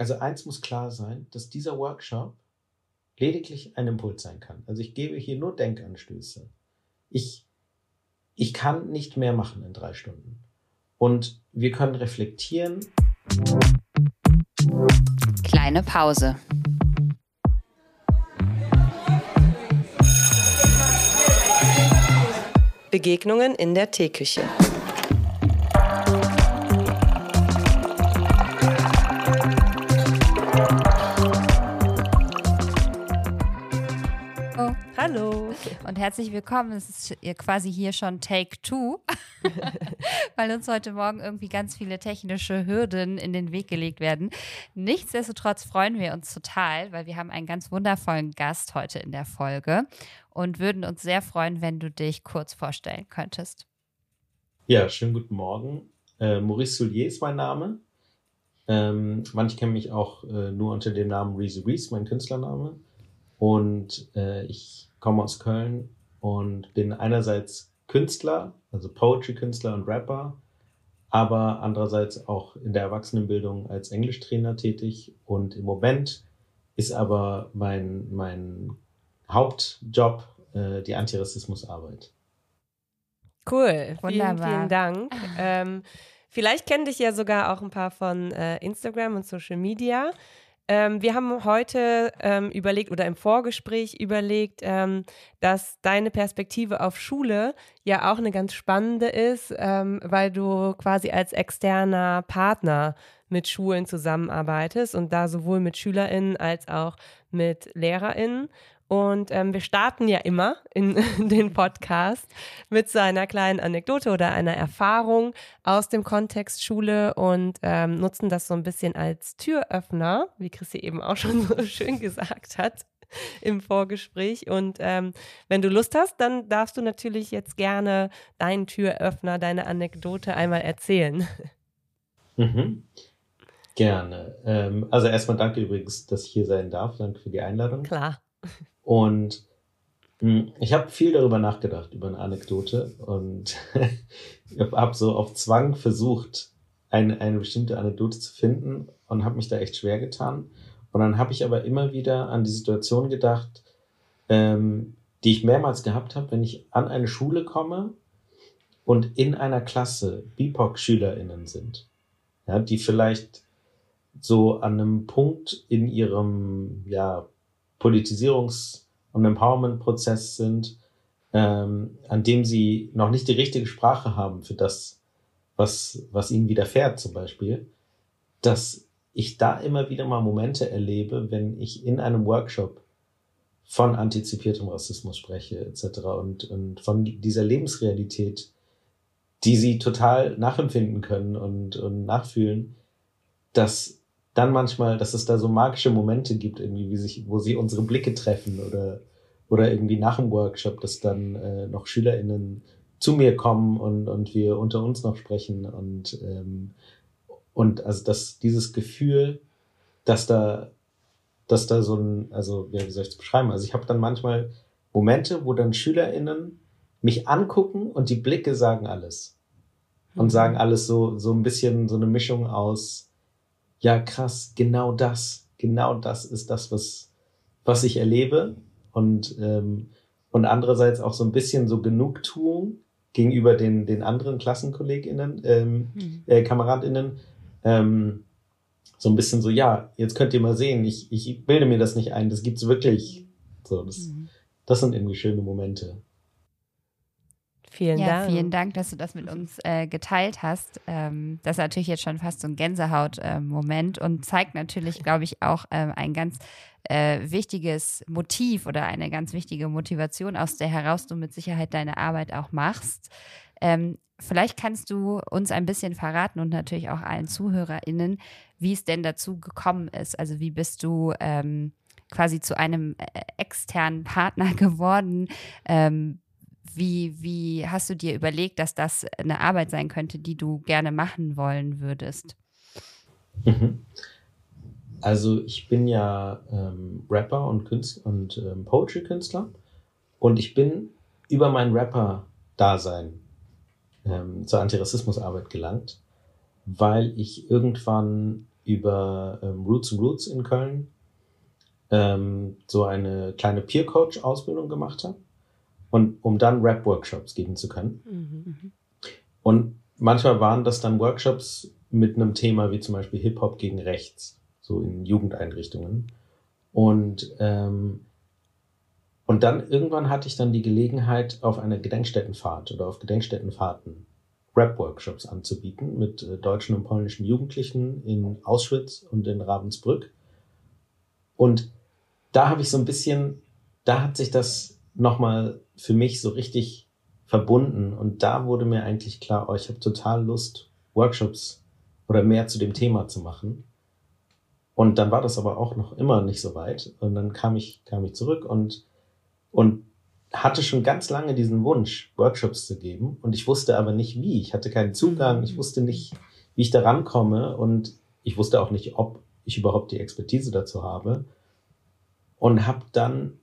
also eins muss klar sein, dass dieser Workshop lediglich ein Impuls sein kann. Also ich gebe hier nur Denkanstöße. Ich, ich kann nicht mehr machen in drei Stunden. Und wir können reflektieren. Kleine Pause. Begegnungen in der Teeküche. Und herzlich willkommen. Es ist quasi hier schon Take Two, weil uns heute Morgen irgendwie ganz viele technische Hürden in den Weg gelegt werden. Nichtsdestotrotz freuen wir uns total, weil wir haben einen ganz wundervollen Gast heute in der Folge und würden uns sehr freuen, wenn du dich kurz vorstellen könntest. Ja, schönen guten Morgen. Äh, Maurice Soulier ist mein Name. Ähm, manche kennen mich auch äh, nur unter dem Namen Reese Reese, mein Künstlername. Und äh, ich komme aus Köln und bin einerseits Künstler, also Poetry-Künstler und Rapper, aber andererseits auch in der Erwachsenenbildung als Englischtrainer tätig. Und im Moment ist aber mein, mein Hauptjob äh, die Antirassismusarbeit. Cool, Wunderbar. vielen, vielen Dank. ähm, vielleicht kennen dich ja sogar auch ein paar von äh, Instagram und Social Media. Ähm, wir haben heute ähm, überlegt oder im Vorgespräch überlegt, ähm, dass deine Perspektive auf Schule ja auch eine ganz spannende ist, ähm, weil du quasi als externer Partner mit Schulen zusammenarbeitest und da sowohl mit SchülerInnen als auch mit LehrerInnen. Und ähm, wir starten ja immer in, in, den Podcast mit so einer kleinen Anekdote oder einer Erfahrung aus dem Kontext Schule und ähm, nutzen das so ein bisschen als Türöffner, wie Chrissy eben auch schon so schön gesagt hat im Vorgespräch. Und ähm, wenn du Lust hast, dann darfst du natürlich jetzt gerne deinen Türöffner, deine Anekdote einmal erzählen. Mhm. Gerne. Ähm, also erstmal danke übrigens, dass ich hier sein darf. Danke für die Einladung. Klar. Und hm, ich habe viel darüber nachgedacht, über eine Anekdote und habe so auf Zwang versucht, eine, eine bestimmte Anekdote zu finden und habe mich da echt schwer getan. Und dann habe ich aber immer wieder an die Situation gedacht, ähm, die ich mehrmals gehabt habe, wenn ich an eine Schule komme und in einer Klasse BIPOC-SchülerInnen sind, ja, die vielleicht so an einem Punkt in ihrem ja, Politisierungs- und Empowerment-Prozess sind, ähm, an dem sie noch nicht die richtige Sprache haben für das, was, was ihnen widerfährt zum Beispiel, dass ich da immer wieder mal Momente erlebe, wenn ich in einem Workshop von antizipiertem Rassismus spreche etc. und, und von dieser Lebensrealität, die sie total nachempfinden können und, und nachfühlen, dass dann manchmal, dass es da so magische Momente gibt, irgendwie, wie sich, wo sie unsere Blicke treffen oder, oder irgendwie nach dem Workshop, dass dann äh, noch SchülerInnen zu mir kommen und, und wir unter uns noch sprechen und, ähm, und also dass dieses Gefühl, dass da, dass da so ein, also ja, wie soll ich es beschreiben? Also ich habe dann manchmal Momente, wo dann SchülerInnen mich angucken und die Blicke sagen alles. Und mhm. sagen alles so, so ein bisschen so eine Mischung aus, ja krass, genau das, genau das ist das, was, was ich erlebe. Und, ähm, und andererseits auch so ein bisschen so Genugtuung gegenüber den, den anderen KlassenkollegInnen, ähm, mhm. äh, KameradInnen. Ähm, so ein bisschen so, ja, jetzt könnt ihr mal sehen, ich, ich bilde mir das nicht ein, das gibt's wirklich. So, das, mhm. das sind irgendwie schöne Momente. Vielen ja, Dank. Vielen Dank, dass du das mit uns äh, geteilt hast. Ähm, das ist natürlich jetzt schon fast so ein Gänsehaut-Moment äh, und zeigt natürlich, glaube ich, auch äh, ein ganz äh, wichtiges Motiv oder eine ganz wichtige Motivation, aus der heraus du mit Sicherheit deine Arbeit auch machst. Ähm, vielleicht kannst du uns ein bisschen verraten und natürlich auch allen ZuhörerInnen, wie es denn dazu gekommen ist. Also wie bist du ähm, quasi zu einem äh, externen Partner geworden? Wie, wie hast du dir überlegt, dass das eine Arbeit sein könnte, die du gerne machen wollen würdest? Mhm. Also ich bin ja ähm, Rapper und, Künstler und ähm, Poetry-Künstler und ich bin über mein Rapper-Dasein ähm, zur Antirassismusarbeit gelangt, weil ich irgendwann über ähm, Roots Roots in Köln ähm, so eine kleine Peer-Coach-Ausbildung gemacht habe und um dann Rap-Workshops geben zu können. Mhm. Und manchmal waren das dann Workshops mit einem Thema wie zum Beispiel Hip-Hop gegen Rechts, so in Jugendeinrichtungen. Und ähm, und dann irgendwann hatte ich dann die Gelegenheit, auf einer Gedenkstättenfahrt oder auf Gedenkstättenfahrten Rap-Workshops anzubieten mit äh, deutschen und polnischen Jugendlichen in Auschwitz und in Ravensbrück. Und da habe ich so ein bisschen, da hat sich das nochmal für mich so richtig verbunden. Und da wurde mir eigentlich klar, oh, ich habe total Lust, Workshops oder mehr zu dem Thema zu machen. Und dann war das aber auch noch immer nicht so weit. Und dann kam ich, kam ich zurück und und hatte schon ganz lange diesen Wunsch, Workshops zu geben. Und ich wusste aber nicht wie. Ich hatte keinen Zugang. Ich wusste nicht, wie ich da rankomme. Und ich wusste auch nicht, ob ich überhaupt die Expertise dazu habe. Und habe dann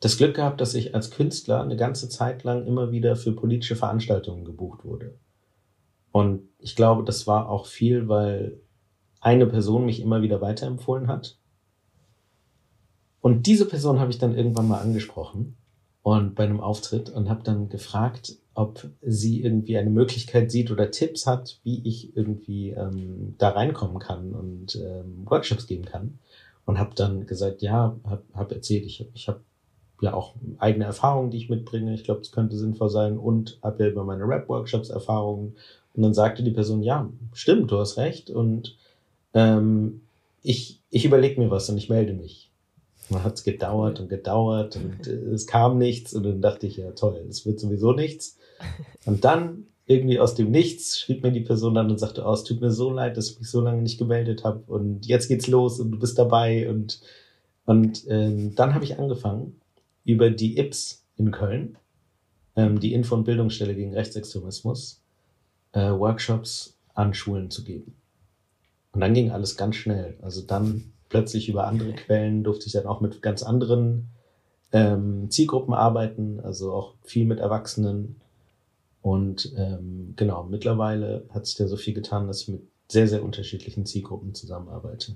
das Glück gehabt, dass ich als Künstler eine ganze Zeit lang immer wieder für politische Veranstaltungen gebucht wurde. Und ich glaube, das war auch viel, weil eine Person mich immer wieder weiterempfohlen hat und diese Person habe ich dann irgendwann mal angesprochen und bei einem Auftritt und habe dann gefragt, ob sie irgendwie eine Möglichkeit sieht oder Tipps hat, wie ich irgendwie ähm, da reinkommen kann und ähm, Workshops geben kann. Und habe dann gesagt, ja, habe hab erzählt, ich, ich habe ja auch eigene Erfahrungen, die ich mitbringe. Ich glaube, es könnte sinnvoll sein und habe ja über meine Rap-Workshops Erfahrungen. Und dann sagte die Person, ja, stimmt, du hast recht und ähm, ich, ich überlege mir was und ich melde mich. Man hat es gedauert und gedauert und äh, es kam nichts und dann dachte ich, ja toll, es wird sowieso nichts. Und dann irgendwie aus dem Nichts schrieb mir die Person dann und sagte, oh, es tut mir so leid, dass ich mich so lange nicht gemeldet habe und jetzt geht's los und du bist dabei und und ähm, dann habe ich angefangen über die IPS in Köln, ähm, die Info- und Bildungsstelle gegen Rechtsextremismus, äh, Workshops an Schulen zu geben. Und dann ging alles ganz schnell. Also dann plötzlich über andere Quellen durfte ich dann auch mit ganz anderen ähm, Zielgruppen arbeiten, also auch viel mit Erwachsenen. Und ähm, genau, mittlerweile hat sich da so viel getan, dass ich mit sehr, sehr unterschiedlichen Zielgruppen zusammenarbeite.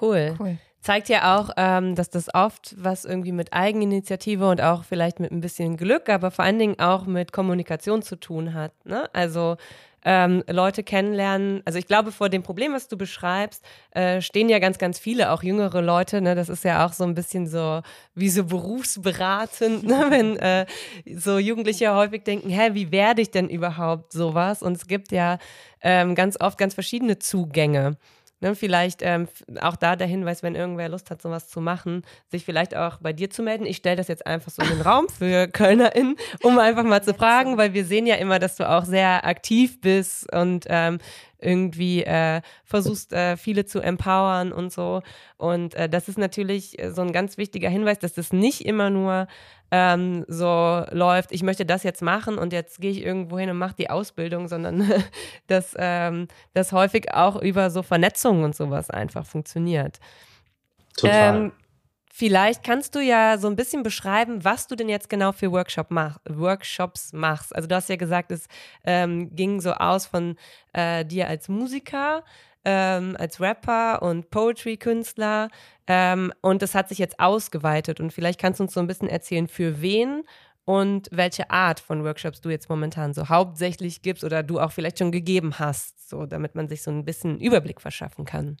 Cool. cool. Zeigt ja auch, ähm, dass das oft was irgendwie mit Eigeninitiative und auch vielleicht mit ein bisschen Glück, aber vor allen Dingen auch mit Kommunikation zu tun hat. Ne? Also ähm, Leute kennenlernen. Also ich glaube, vor dem Problem, was du beschreibst, äh, stehen ja ganz, ganz viele, auch jüngere Leute. Ne? Das ist ja auch so ein bisschen so wie so berufsberatend, ne? wenn äh, so Jugendliche häufig denken, hä, wie werde ich denn überhaupt sowas? Und es gibt ja ähm, ganz oft ganz verschiedene Zugänge. Ne, vielleicht ähm, auch da der Hinweis, wenn irgendwer Lust hat, sowas zu machen, sich vielleicht auch bei dir zu melden. Ich stelle das jetzt einfach so in den Raum für KölnerInnen, um einfach mal zu fragen, weil wir sehen ja immer, dass du auch sehr aktiv bist und ähm, irgendwie äh, versuchst, äh, viele zu empowern und so. Und äh, das ist natürlich so ein ganz wichtiger Hinweis, dass das nicht immer nur ähm, so läuft, ich möchte das jetzt machen und jetzt gehe ich irgendwo hin und mache die Ausbildung, sondern dass ähm, das häufig auch über so Vernetzungen und sowas einfach funktioniert. Total. Ähm, Vielleicht kannst du ja so ein bisschen beschreiben, was du denn jetzt genau für Workshop mach, Workshops machst. Also du hast ja gesagt, es ähm, ging so aus von äh, dir als Musiker, ähm, als Rapper und Poetry-Künstler ähm, und das hat sich jetzt ausgeweitet. Und vielleicht kannst du uns so ein bisschen erzählen, für wen und welche Art von Workshops du jetzt momentan so hauptsächlich gibst oder du auch vielleicht schon gegeben hast, so damit man sich so ein bisschen Überblick verschaffen kann.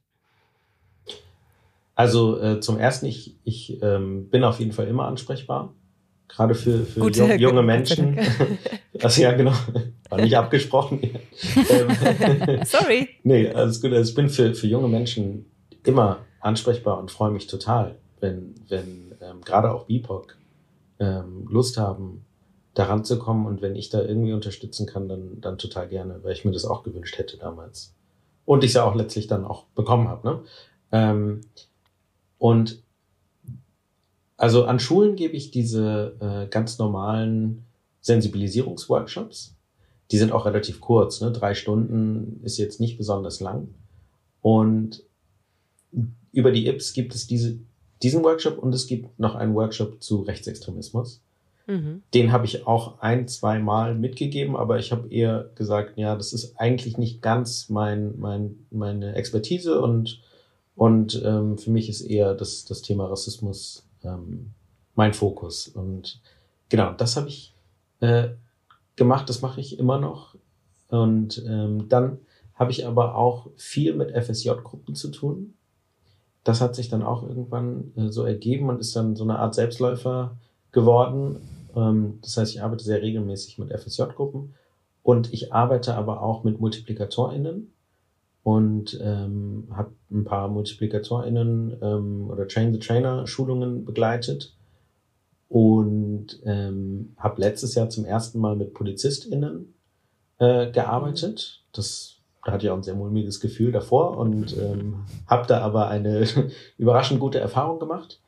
Also äh, zum ersten, ich, ich ähm, bin auf jeden Fall immer ansprechbar. Gerade für, für Gute, junge, junge Menschen. also ja, genau. War nicht abgesprochen. Ähm, Sorry. nee, alles gut. Also ich bin für, für junge Menschen immer ansprechbar und freue mich total, wenn, wenn ähm, gerade auch BIPOC ähm, Lust haben, daran zu kommen und wenn ich da irgendwie unterstützen kann, dann, dann total gerne, weil ich mir das auch gewünscht hätte damals. Und ich es ja auch letztlich dann auch bekommen habe. Ne? Ähm, und also an Schulen gebe ich diese äh, ganz normalen Sensibilisierungsworkshops. Die sind auch relativ kurz, ne? drei Stunden ist jetzt nicht besonders lang. Und über die IPS gibt es diese, diesen Workshop und es gibt noch einen Workshop zu Rechtsextremismus. Mhm. Den habe ich auch ein, zwei Mal mitgegeben, aber ich habe eher gesagt, ja, das ist eigentlich nicht ganz mein, mein, meine Expertise und, und ähm, für mich ist eher das, das Thema Rassismus ähm, mein Fokus. Und genau, das habe ich äh, gemacht, das mache ich immer noch. Und ähm, dann habe ich aber auch viel mit FSJ-Gruppen zu tun. Das hat sich dann auch irgendwann äh, so ergeben und ist dann so eine Art Selbstläufer geworden. Ähm, das heißt, ich arbeite sehr regelmäßig mit FSJ-Gruppen und ich arbeite aber auch mit MultiplikatorInnen und ähm, habe ein paar MultiplikatorInnen ähm, oder Train the Trainer Schulungen begleitet und ähm, habe letztes Jahr zum ersten Mal mit PolizistInnen äh, gearbeitet. Das da hatte ich auch ein sehr mulmiges Gefühl davor und ähm, habe da aber eine überraschend gute Erfahrung gemacht.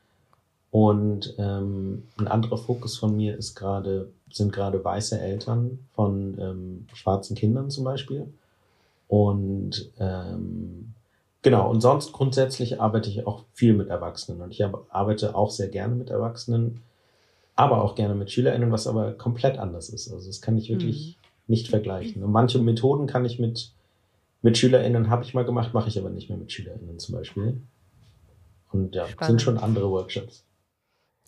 Und ähm, ein anderer Fokus von mir ist gerade, sind gerade weiße Eltern von ähm, schwarzen Kindern zum Beispiel. Und ähm, genau, und sonst grundsätzlich arbeite ich auch viel mit Erwachsenen. Und ich arbeite auch sehr gerne mit Erwachsenen, aber auch gerne mit SchülerInnen, was aber komplett anders ist. Also das kann ich wirklich mhm. nicht vergleichen. Und manche Methoden kann ich mit, mit SchülerInnen habe ich mal gemacht, mache ich aber nicht mehr mit SchülerInnen zum Beispiel. Und ja, Spannend. sind schon andere Workshops.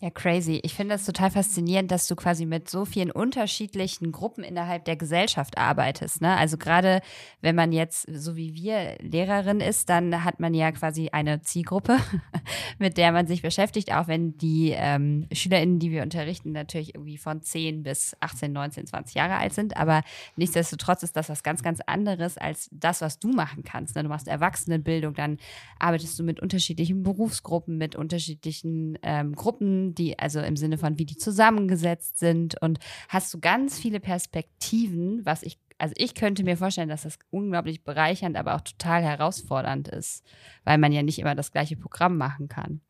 Ja, crazy. Ich finde es total faszinierend, dass du quasi mit so vielen unterschiedlichen Gruppen innerhalb der Gesellschaft arbeitest. Ne? Also gerade wenn man jetzt, so wie wir, Lehrerin ist, dann hat man ja quasi eine Zielgruppe, mit der man sich beschäftigt, auch wenn die ähm, SchülerInnen, die wir unterrichten, natürlich irgendwie von 10 bis 18, 19, 20 Jahre alt sind. Aber nichtsdestotrotz ist das was ganz, ganz anderes als das, was du machen kannst. Ne? Du machst Erwachsenenbildung, dann arbeitest du mit unterschiedlichen Berufsgruppen, mit unterschiedlichen ähm, Gruppen die, also im Sinne von, wie die zusammengesetzt sind und hast du ganz viele Perspektiven, was ich, also ich könnte mir vorstellen, dass das unglaublich bereichernd, aber auch total herausfordernd ist, weil man ja nicht immer das gleiche Programm machen kann.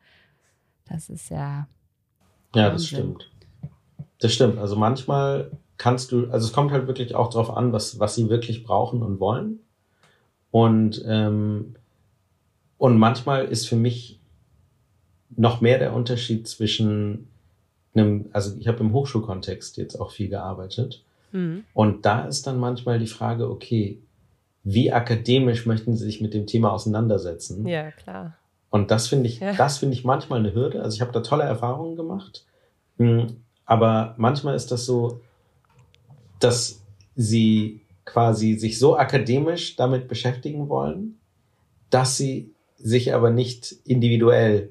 Das ist ja. Ja, das stimmt. Das stimmt. Also manchmal kannst du, also es kommt halt wirklich auch darauf an, was, was sie wirklich brauchen und wollen. Und, ähm, und manchmal ist für mich noch mehr der Unterschied zwischen einem, also ich habe im Hochschulkontext jetzt auch viel gearbeitet. Mhm. Und da ist dann manchmal die Frage, okay, wie akademisch möchten Sie sich mit dem Thema auseinandersetzen? Ja, klar. Und das finde ich, ja. das finde ich manchmal eine Hürde. Also ich habe da tolle Erfahrungen gemacht. Hm, aber manchmal ist das so, dass sie quasi sich so akademisch damit beschäftigen wollen, dass sie sich aber nicht individuell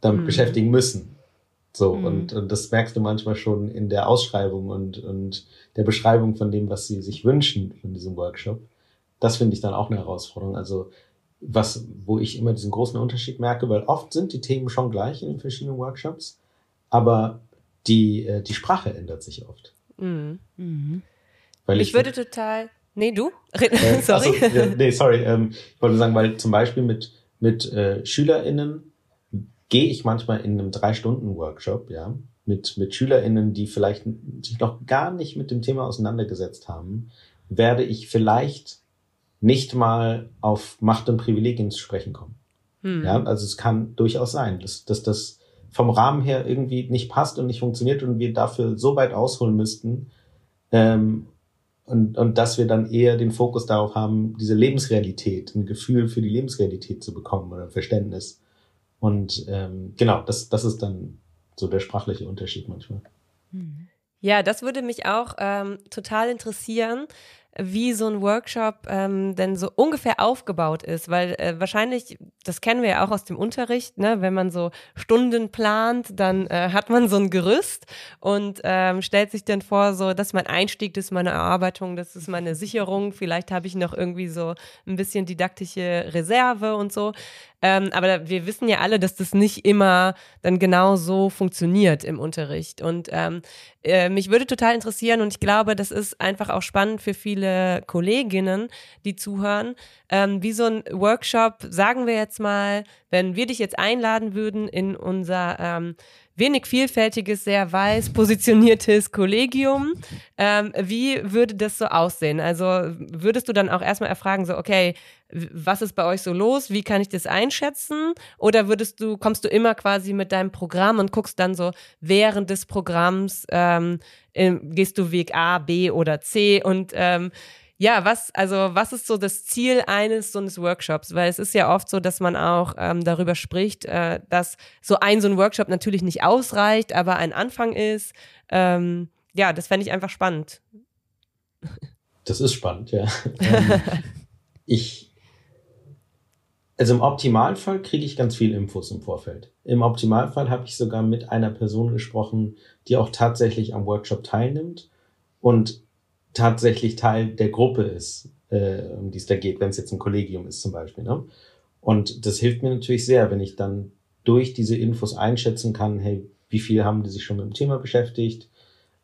damit mhm. beschäftigen müssen. So, mhm. und, und das merkst du manchmal schon in der Ausschreibung und, und der Beschreibung von dem, was sie sich wünschen von diesem Workshop. Das finde ich dann auch eine Herausforderung. Also, was, wo ich immer diesen großen Unterschied merke, weil oft sind die Themen schon gleich in den verschiedenen Workshops, aber die, äh, die Sprache ändert sich oft. Mhm. Mhm. Weil ich, ich würde total, nee, du? Äh, sorry. Also, ja, nee, sorry. Ähm, ich wollte sagen, weil zum Beispiel mit, mit äh, SchülerInnen gehe ich manchmal in einem Drei-Stunden-Workshop, ja, mit, mit SchülerInnen, die vielleicht sich noch gar nicht mit dem Thema auseinandergesetzt haben, werde ich vielleicht nicht mal auf Macht und Privilegien zu sprechen kommen. Hm. Ja, also es kann durchaus sein, dass, dass das vom Rahmen her irgendwie nicht passt und nicht funktioniert und wir dafür so weit ausholen müssten, ähm, und, und dass wir dann eher den Fokus darauf haben, diese Lebensrealität, ein Gefühl für die Lebensrealität zu bekommen oder Verständnis. Und ähm, genau, das, das ist dann so der sprachliche Unterschied manchmal. Ja, das würde mich auch ähm, total interessieren, wie so ein Workshop ähm, denn so ungefähr aufgebaut ist, weil äh, wahrscheinlich, das kennen wir ja auch aus dem Unterricht, ne, wenn man so Stunden plant, dann äh, hat man so ein Gerüst und ähm, stellt sich dann vor, so, das mein Einstieg, das ist meine Erarbeitung, das ist meine Sicherung, vielleicht habe ich noch irgendwie so ein bisschen didaktische Reserve und so. Ähm, aber wir wissen ja alle, dass das nicht immer dann genau so funktioniert im Unterricht. Und ähm, äh, mich würde total interessieren und ich glaube, das ist einfach auch spannend für viele Kolleginnen, die zuhören, ähm, wie so ein Workshop, sagen wir jetzt mal, wenn wir dich jetzt einladen würden in unser ähm, wenig vielfältiges, sehr weiß positioniertes Kollegium. Ähm, wie würde das so aussehen? Also würdest du dann auch erstmal erfragen, so, okay, was ist bei euch so los? Wie kann ich das einschätzen? Oder würdest du, kommst du immer quasi mit deinem Programm und guckst dann so während des Programms, ähm, gehst du Weg A, B oder C und ähm, ja, was, also was ist so das Ziel eines so eines Workshops? Weil es ist ja oft so, dass man auch ähm, darüber spricht, äh, dass so ein so ein Workshop natürlich nicht ausreicht, aber ein Anfang ist. Ähm, ja, das fände ich einfach spannend. Das ist spannend, ja. ähm, ich, also im Optimalfall kriege ich ganz viel Infos im Vorfeld. Im Optimalfall habe ich sogar mit einer Person gesprochen, die auch tatsächlich am Workshop teilnimmt und tatsächlich Teil der Gruppe ist, äh, um die es da geht, wenn es jetzt ein Kollegium ist zum Beispiel. Ne? Und das hilft mir natürlich sehr, wenn ich dann durch diese Infos einschätzen kann, hey, wie viel haben die sich schon mit dem Thema beschäftigt?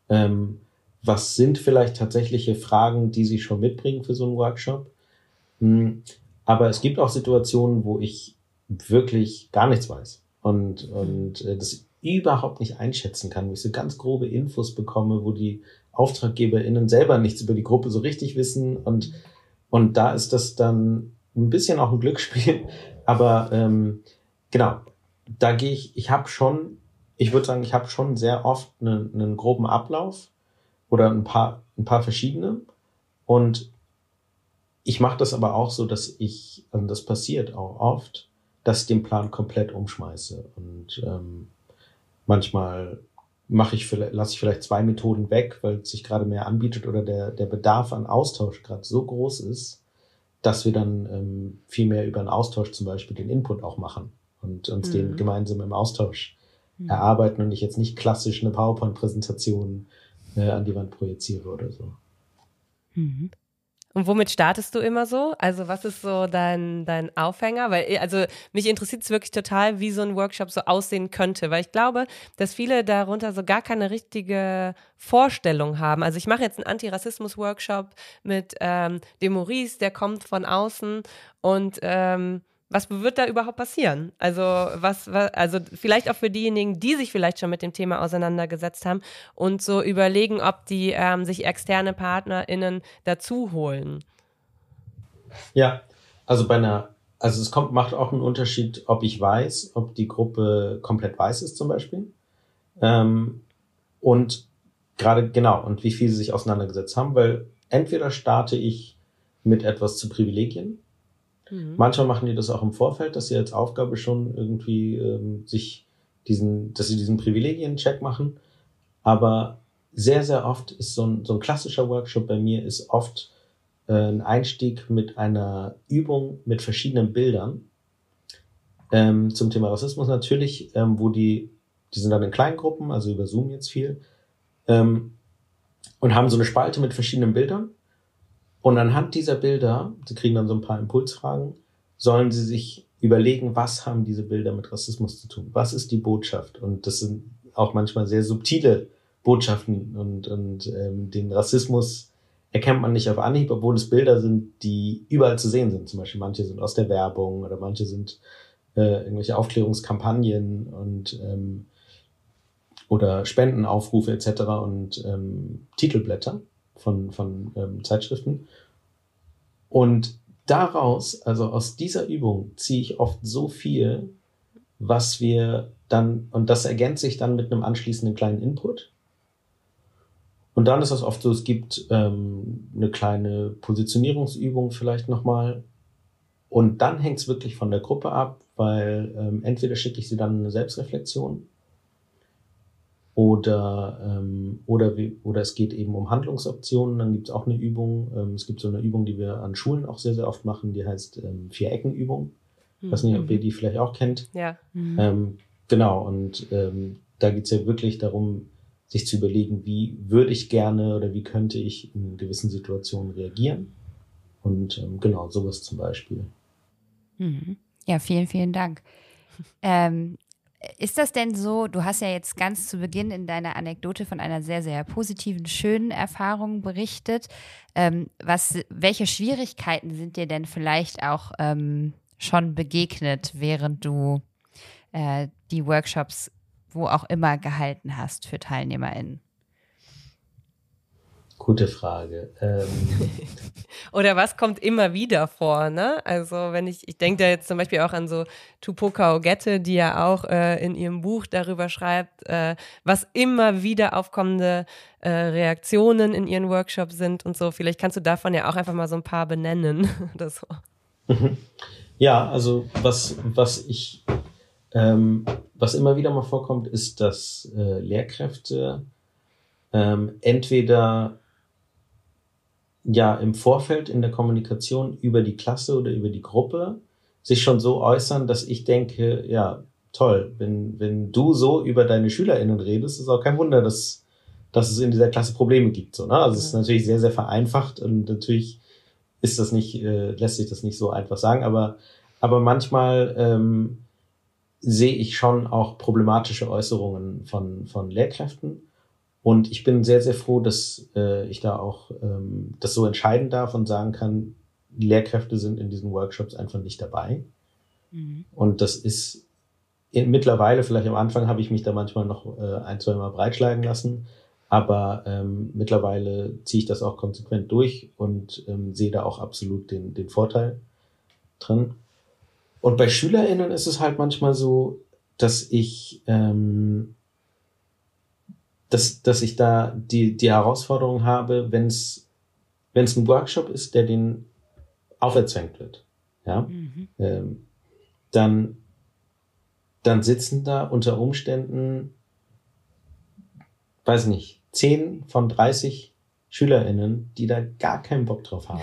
Ähm, was sind vielleicht tatsächliche Fragen, die sie schon mitbringen für so einen Workshop? Hm, aber es gibt auch Situationen, wo ich wirklich gar nichts weiß und, und äh, das überhaupt nicht einschätzen kann, wo ich so ganz grobe Infos bekomme, wo die AuftraggeberInnen selber nichts über die Gruppe so richtig wissen und, und da ist das dann ein bisschen auch ein Glücksspiel, aber ähm, genau, da gehe ich, ich habe schon, ich würde sagen, ich habe schon sehr oft einen, einen groben Ablauf oder ein paar, ein paar verschiedene. Und ich mache das aber auch so, dass ich, also das passiert auch oft, dass ich den Plan komplett umschmeiße und ähm, manchmal mache ich vielleicht, lasse ich vielleicht zwei Methoden weg, weil es sich gerade mehr anbietet oder der, der Bedarf an Austausch gerade so groß ist, dass wir dann ähm, viel mehr über einen Austausch zum Beispiel den Input auch machen und uns mhm. den gemeinsam im Austausch mhm. erarbeiten und ich jetzt nicht klassisch eine PowerPoint-Präsentation äh, an die Wand projiziere oder so. Mhm. Und womit startest du immer so? Also was ist so dein, dein Aufhänger? Weil, äh, also mich interessiert es wirklich total, wie so ein Workshop so aussehen könnte, weil ich glaube, dass viele darunter so gar keine richtige Vorstellung haben. Also ich mache jetzt einen Antirassismus-Workshop mit ähm, dem Maurice, der kommt von außen und ähm, was wird da überhaupt passieren? Also, was, was, also vielleicht auch für diejenigen, die sich vielleicht schon mit dem Thema auseinandergesetzt haben und so überlegen, ob die ähm, sich externe PartnerInnen dazu holen. Ja, also bei einer, also es kommt, macht auch einen Unterschied, ob ich weiß, ob die Gruppe komplett weiß ist zum Beispiel. Ähm, und gerade genau, und wie viel sie sich auseinandergesetzt haben, weil entweder starte ich mit etwas zu Privilegien, Mhm. Manchmal machen die das auch im Vorfeld, dass sie als Aufgabe schon irgendwie ähm, sich diesen, dass sie diesen Privilegien-Check machen. Aber sehr, sehr oft ist so ein, so ein klassischer Workshop bei mir ist oft äh, ein Einstieg mit einer Übung mit verschiedenen Bildern ähm, zum Thema Rassismus natürlich, ähm, wo die, die sind dann in kleinen Gruppen, also über Zoom jetzt viel, ähm, und haben so eine Spalte mit verschiedenen Bildern und anhand dieser Bilder, Sie kriegen dann so ein paar Impulsfragen, sollen Sie sich überlegen, was haben diese Bilder mit Rassismus zu tun? Was ist die Botschaft? Und das sind auch manchmal sehr subtile Botschaften und, und ähm, den Rassismus erkennt man nicht auf Anhieb, obwohl es Bilder sind, die überall zu sehen sind. Zum Beispiel manche sind aus der Werbung oder manche sind äh, irgendwelche Aufklärungskampagnen und ähm, oder Spendenaufrufe etc. und ähm, Titelblätter von, von ähm, Zeitschriften. Und daraus, also aus dieser Übung, ziehe ich oft so viel, was wir dann, und das ergänzt sich dann mit einem anschließenden kleinen Input. Und dann ist das oft so, es gibt ähm, eine kleine Positionierungsübung vielleicht nochmal. Und dann hängt es wirklich von der Gruppe ab, weil ähm, entweder schicke ich sie dann eine Selbstreflexion oder, ähm, oder, wie, oder es geht eben um Handlungsoptionen. Dann gibt es auch eine Übung. Ähm, es gibt so eine Übung, die wir an Schulen auch sehr, sehr oft machen, die heißt ähm, Vier-Ecken-Übung. Ich weiß nicht, ob ihr mhm. die vielleicht auch kennt. Ja. Mhm. Ähm, genau, und ähm, da geht es ja wirklich darum, sich zu überlegen, wie würde ich gerne oder wie könnte ich in gewissen Situationen reagieren. Und ähm, genau, sowas zum Beispiel. Mhm. Ja, vielen, vielen Dank. Ähm, ist das denn so, du hast ja jetzt ganz zu Beginn in deiner Anekdote von einer sehr, sehr positiven, schönen Erfahrung berichtet. Ähm, was, welche Schwierigkeiten sind dir denn vielleicht auch ähm, schon begegnet, während du äh, die Workshops wo auch immer gehalten hast für TeilnehmerInnen? Gute Frage. Ähm. Oder was kommt immer wieder vor, ne? Also wenn ich, ich denke da jetzt zum Beispiel auch an so Tupoka Ogette, die ja auch äh, in ihrem Buch darüber schreibt, äh, was immer wieder aufkommende äh, Reaktionen in ihren Workshops sind und so. Vielleicht kannst du davon ja auch einfach mal so ein paar benennen oder so. Mhm. Ja, also was, was ich, ähm, was immer wieder mal vorkommt, ist, dass äh, Lehrkräfte ähm, entweder ja im Vorfeld in der Kommunikation über die Klasse oder über die Gruppe sich schon so äußern, dass ich denke, ja, toll, wenn, wenn du so über deine SchülerInnen redest, ist auch kein Wunder, dass, dass es in dieser Klasse Probleme gibt. So, ne? Also es ist natürlich sehr, sehr vereinfacht und natürlich ist das nicht, äh, lässt sich das nicht so einfach sagen, aber, aber manchmal ähm, sehe ich schon auch problematische Äußerungen von, von Lehrkräften. Und ich bin sehr, sehr froh, dass äh, ich da auch ähm, das so entscheiden darf und sagen kann, Lehrkräfte sind in diesen Workshops einfach nicht dabei. Mhm. Und das ist in, mittlerweile, vielleicht am Anfang habe ich mich da manchmal noch äh, ein, zwei Mal breitschlagen lassen, aber ähm, mittlerweile ziehe ich das auch konsequent durch und ähm, sehe da auch absolut den, den Vorteil drin. Und bei SchülerInnen ist es halt manchmal so, dass ich, ähm, dass, dass ich da die, die Herausforderung habe, wenn es wenn es ein Workshop ist, der den auferzwängt wird, ja, mhm. ähm, dann, dann sitzen da unter Umständen, weiß nicht, 10 von 30 SchülerInnen, die da gar keinen Bock drauf haben.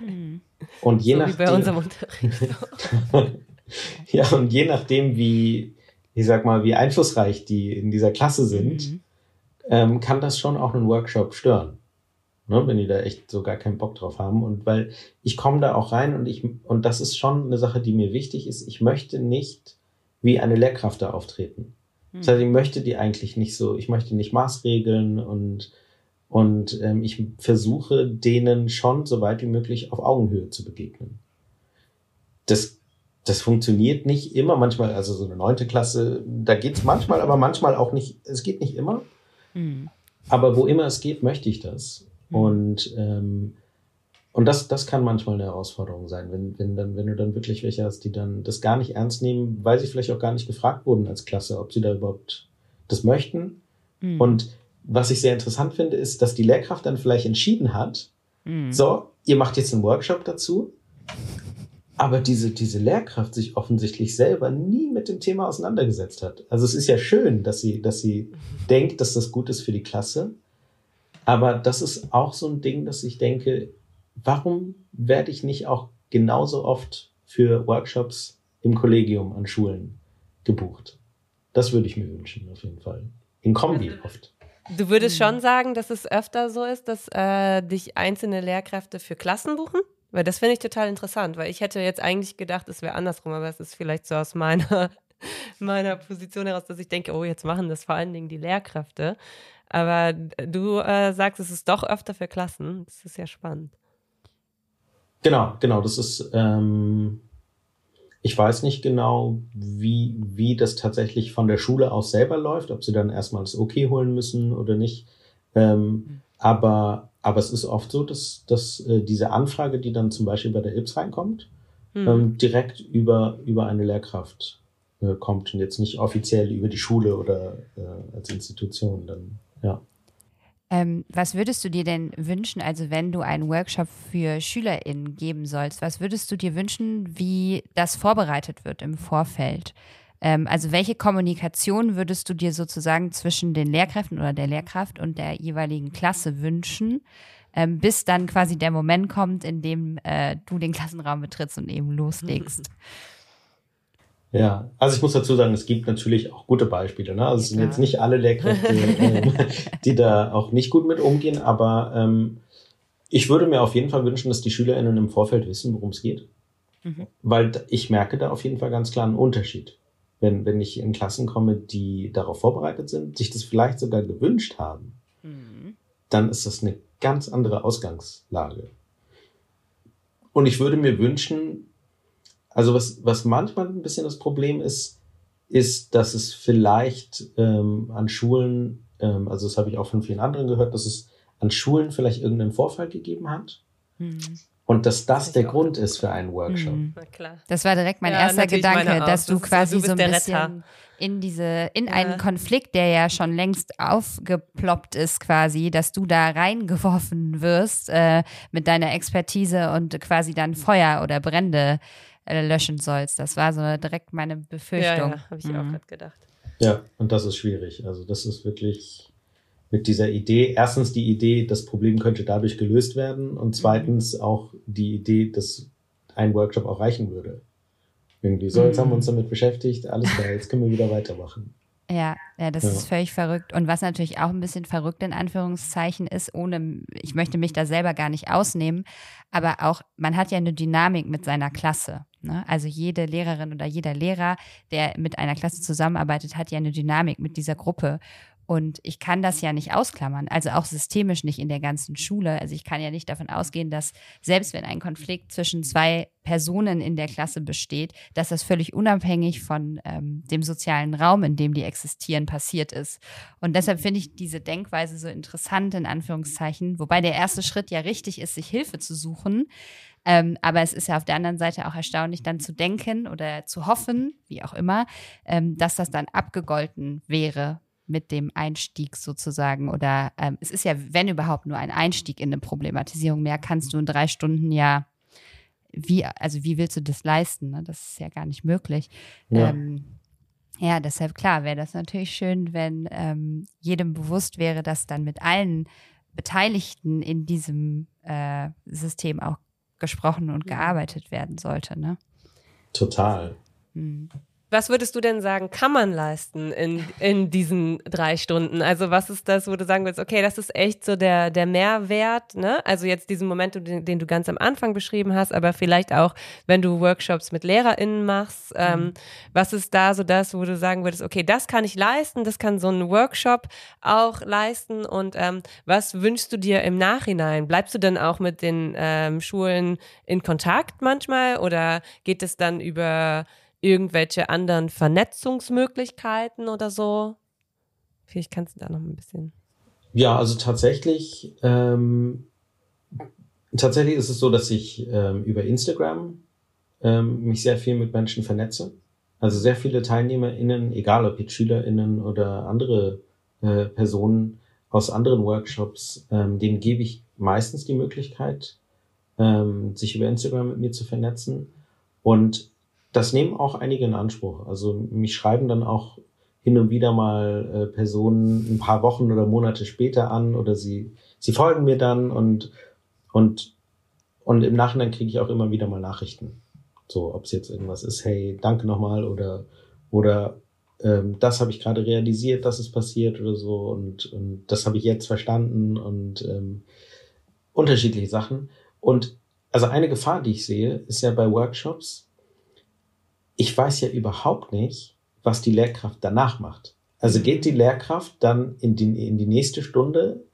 Und je so nachdem, wie bei unserem Unterricht. ja, und je nachdem, wie, ich sag mal, wie einflussreich die in dieser Klasse sind, mhm. Ähm, kann das schon auch einen Workshop stören. Ne, wenn die da echt so gar keinen Bock drauf haben. Und weil ich komme da auch rein und ich, und das ist schon eine Sache, die mir wichtig ist, ich möchte nicht wie eine Lehrkraft da auftreten. Das heißt, ich möchte die eigentlich nicht so, ich möchte nicht maßregeln und, und ähm, ich versuche denen schon so weit wie möglich auf Augenhöhe zu begegnen. Das, das funktioniert nicht immer, manchmal, also so eine neunte Klasse, da geht's manchmal, aber manchmal auch nicht, es geht nicht immer. Mhm. Aber wo immer es geht, möchte ich das. Mhm. Und ähm, und das, das kann manchmal eine Herausforderung sein, wenn, wenn, dann, wenn du dann wirklich welche hast, die dann das gar nicht ernst nehmen, weil sie vielleicht auch gar nicht gefragt wurden als Klasse, ob sie da überhaupt das möchten. Mhm. Und was ich sehr interessant finde, ist, dass die Lehrkraft dann vielleicht entschieden hat, mhm. so, ihr macht jetzt einen Workshop dazu, aber diese, diese Lehrkraft sich offensichtlich selber nie mit dem Thema auseinandergesetzt hat. Also es ist ja schön, dass sie, dass sie denkt, dass das gut ist für die Klasse. Aber das ist auch so ein Ding, dass ich denke, warum werde ich nicht auch genauso oft für Workshops im Kollegium an Schulen gebucht? Das würde ich mir wünschen, auf jeden Fall. In Kombi also, oft. Du würdest schon sagen, dass es öfter so ist, dass äh, dich einzelne Lehrkräfte für Klassen buchen? Weil das finde ich total interessant, weil ich hätte jetzt eigentlich gedacht, es wäre andersrum, aber es ist vielleicht so aus meiner, meiner Position heraus, dass ich denke, oh, jetzt machen das vor allen Dingen die Lehrkräfte. Aber du äh, sagst, es ist doch öfter für Klassen. Das ist ja spannend. Genau, genau. Das ist, ähm, ich weiß nicht genau, wie, wie das tatsächlich von der Schule aus selber läuft, ob sie dann erstmal das Okay holen müssen oder nicht. Ähm, mhm. aber, aber es ist oft so, dass, dass äh, diese Anfrage, die dann zum Beispiel bei der IPS reinkommt, mhm. ähm, direkt über, über eine Lehrkraft äh, kommt und jetzt nicht offiziell über die Schule oder äh, als Institution dann, ja. Ähm, was würdest du dir denn wünschen, also wenn du einen Workshop für SchülerInnen geben sollst, was würdest du dir wünschen, wie das vorbereitet wird im Vorfeld? Ähm, also welche Kommunikation würdest du dir sozusagen zwischen den Lehrkräften oder der Lehrkraft und der jeweiligen Klasse wünschen, ähm, bis dann quasi der Moment kommt, in dem äh, du den Klassenraum betrittst und eben loslegst? Ja, also ich muss dazu sagen, es gibt natürlich auch gute Beispiele. Ne? Also es sind ja. jetzt nicht alle Lehrkräfte, äh, die da auch nicht gut mit umgehen, aber ähm, ich würde mir auf jeden Fall wünschen, dass die SchülerInnen im Vorfeld wissen, worum es geht. Mhm. Weil ich merke da auf jeden Fall ganz klar einen Unterschied. Wenn, wenn ich in Klassen komme, die darauf vorbereitet sind, sich das vielleicht sogar gewünscht haben, mhm. dann ist das eine ganz andere Ausgangslage. Und ich würde mir wünschen, also was, was manchmal ein bisschen das Problem ist, ist, dass es vielleicht ähm, an Schulen, ähm, also das habe ich auch von vielen anderen gehört, dass es an Schulen vielleicht irgendeinen Vorfall gegeben hat. Mhm. Und dass das, der Grund ist für einen Workshop. Mhm. Das war direkt mein ja, erster Gedanke, dass du quasi so, du so ein bisschen Retter. in diese, in ja. einen Konflikt, der ja schon längst aufgeploppt ist, quasi, dass du da reingeworfen wirst äh, mit deiner Expertise und quasi dann Feuer oder Brände äh, löschen sollst. Das war so direkt meine Befürchtung. Ja, ja habe ich mhm. auch gerade gedacht. Ja, und das ist schwierig. Also das ist wirklich mit dieser Idee, erstens die Idee, das Problem könnte dadurch gelöst werden und zweitens auch die Idee, dass ein Workshop auch reichen würde. Irgendwie so, jetzt haben wir uns mhm. damit beschäftigt, alles klar, jetzt können wir wieder weitermachen. Ja, ja, das ja. ist völlig verrückt. Und was natürlich auch ein bisschen verrückt in Anführungszeichen ist, ohne, ich möchte mich da selber gar nicht ausnehmen, aber auch, man hat ja eine Dynamik mit seiner Klasse. Ne? Also jede Lehrerin oder jeder Lehrer, der mit einer Klasse zusammenarbeitet, hat ja eine Dynamik mit dieser Gruppe. Und ich kann das ja nicht ausklammern, also auch systemisch nicht in der ganzen Schule. Also ich kann ja nicht davon ausgehen, dass selbst wenn ein Konflikt zwischen zwei Personen in der Klasse besteht, dass das völlig unabhängig von ähm, dem sozialen Raum, in dem die existieren, passiert ist. Und deshalb finde ich diese Denkweise so interessant, in Anführungszeichen, wobei der erste Schritt ja richtig ist, sich Hilfe zu suchen. Ähm, aber es ist ja auf der anderen Seite auch erstaunlich, dann zu denken oder zu hoffen, wie auch immer, ähm, dass das dann abgegolten wäre mit dem Einstieg sozusagen oder ähm, es ist ja, wenn überhaupt, nur ein Einstieg in eine Problematisierung. Mehr kannst du in drei Stunden ja, wie, also wie willst du das leisten? Ne? Das ist ja gar nicht möglich. Ja, ähm, ja deshalb klar wäre das natürlich schön, wenn ähm, jedem bewusst wäre, dass dann mit allen Beteiligten in diesem äh, System auch gesprochen und gearbeitet werden sollte. Ne? Total. Hm. Was würdest du denn sagen, kann man leisten in, in diesen drei Stunden? Also was ist das, wo du sagen würdest, okay, das ist echt so der, der Mehrwert, ne? Also jetzt diesen Moment, den, den du ganz am Anfang beschrieben hast, aber vielleicht auch, wenn du Workshops mit LehrerInnen machst, ähm, mhm. was ist da so das, wo du sagen würdest, okay, das kann ich leisten, das kann so ein Workshop auch leisten und ähm, was wünschst du dir im Nachhinein? Bleibst du dann auch mit den ähm, Schulen in Kontakt manchmal oder geht es dann über irgendwelche anderen Vernetzungsmöglichkeiten oder so? Vielleicht kannst du da noch ein bisschen. Ja, also tatsächlich, ähm, tatsächlich ist es so, dass ich ähm, über Instagram ähm, mich sehr viel mit Menschen vernetze. Also sehr viele TeilnehmerInnen, egal ob jetzt SchülerInnen oder andere äh, Personen aus anderen Workshops, ähm, denen gebe ich meistens die Möglichkeit, ähm, sich über Instagram mit mir zu vernetzen. Und das nehmen auch einige in Anspruch. Also mich schreiben dann auch hin und wieder mal äh, Personen ein paar Wochen oder Monate später an oder sie, sie folgen mir dann und, und, und im Nachhinein kriege ich auch immer wieder mal Nachrichten. So, ob es jetzt irgendwas ist, hey, danke nochmal oder, oder ähm, das habe ich gerade realisiert, dass es passiert oder so und, und das habe ich jetzt verstanden und ähm, unterschiedliche Sachen. Und also eine Gefahr, die ich sehe, ist ja bei Workshops, ich weiß ja überhaupt nicht, was die Lehrkraft danach macht. Also mhm. geht die Lehrkraft dann in die, in die nächste Stunde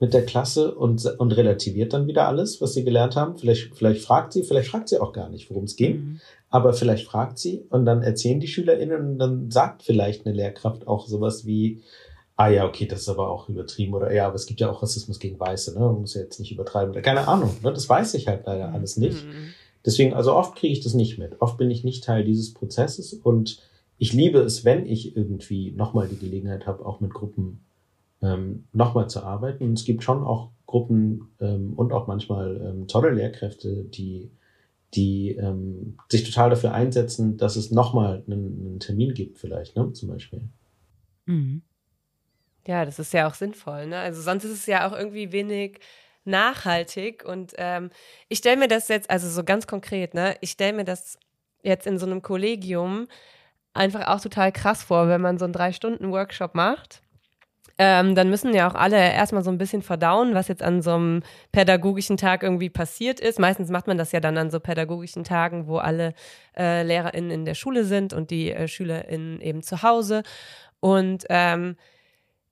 mit der Klasse und, und relativiert dann wieder alles, was sie gelernt haben. Vielleicht, vielleicht fragt sie, vielleicht fragt sie auch gar nicht, worum es ging. Mhm. Aber vielleicht fragt sie und dann erzählen die SchülerInnen und dann sagt vielleicht eine Lehrkraft auch sowas wie, ah ja, okay, das ist aber auch übertrieben oder ja, aber es gibt ja auch Rassismus gegen Weiße, ne? Man muss ja jetzt nicht übertreiben. Oder keine Ahnung, ne? Das weiß ich halt leider alles nicht. Mhm. Deswegen, also oft kriege ich das nicht mit. Oft bin ich nicht Teil dieses Prozesses und ich liebe es, wenn ich irgendwie nochmal die Gelegenheit habe, auch mit Gruppen ähm, nochmal zu arbeiten. Und es gibt schon auch Gruppen ähm, und auch manchmal ähm, tolle Lehrkräfte, die, die ähm, sich total dafür einsetzen, dass es nochmal einen, einen Termin gibt, vielleicht, ne, zum Beispiel. Mhm. Ja, das ist ja auch sinnvoll. Ne? Also sonst ist es ja auch irgendwie wenig nachhaltig. Und ähm, ich stelle mir das jetzt, also so ganz konkret, ne, ich stelle mir das jetzt in so einem Kollegium einfach auch total krass vor, wenn man so einen Drei-Stunden-Workshop macht. Ähm, dann müssen ja auch alle erstmal so ein bisschen verdauen, was jetzt an so einem pädagogischen Tag irgendwie passiert ist. Meistens macht man das ja dann an so pädagogischen Tagen, wo alle äh, LehrerInnen in der Schule sind und die äh, SchülerInnen eben zu Hause. Und ähm,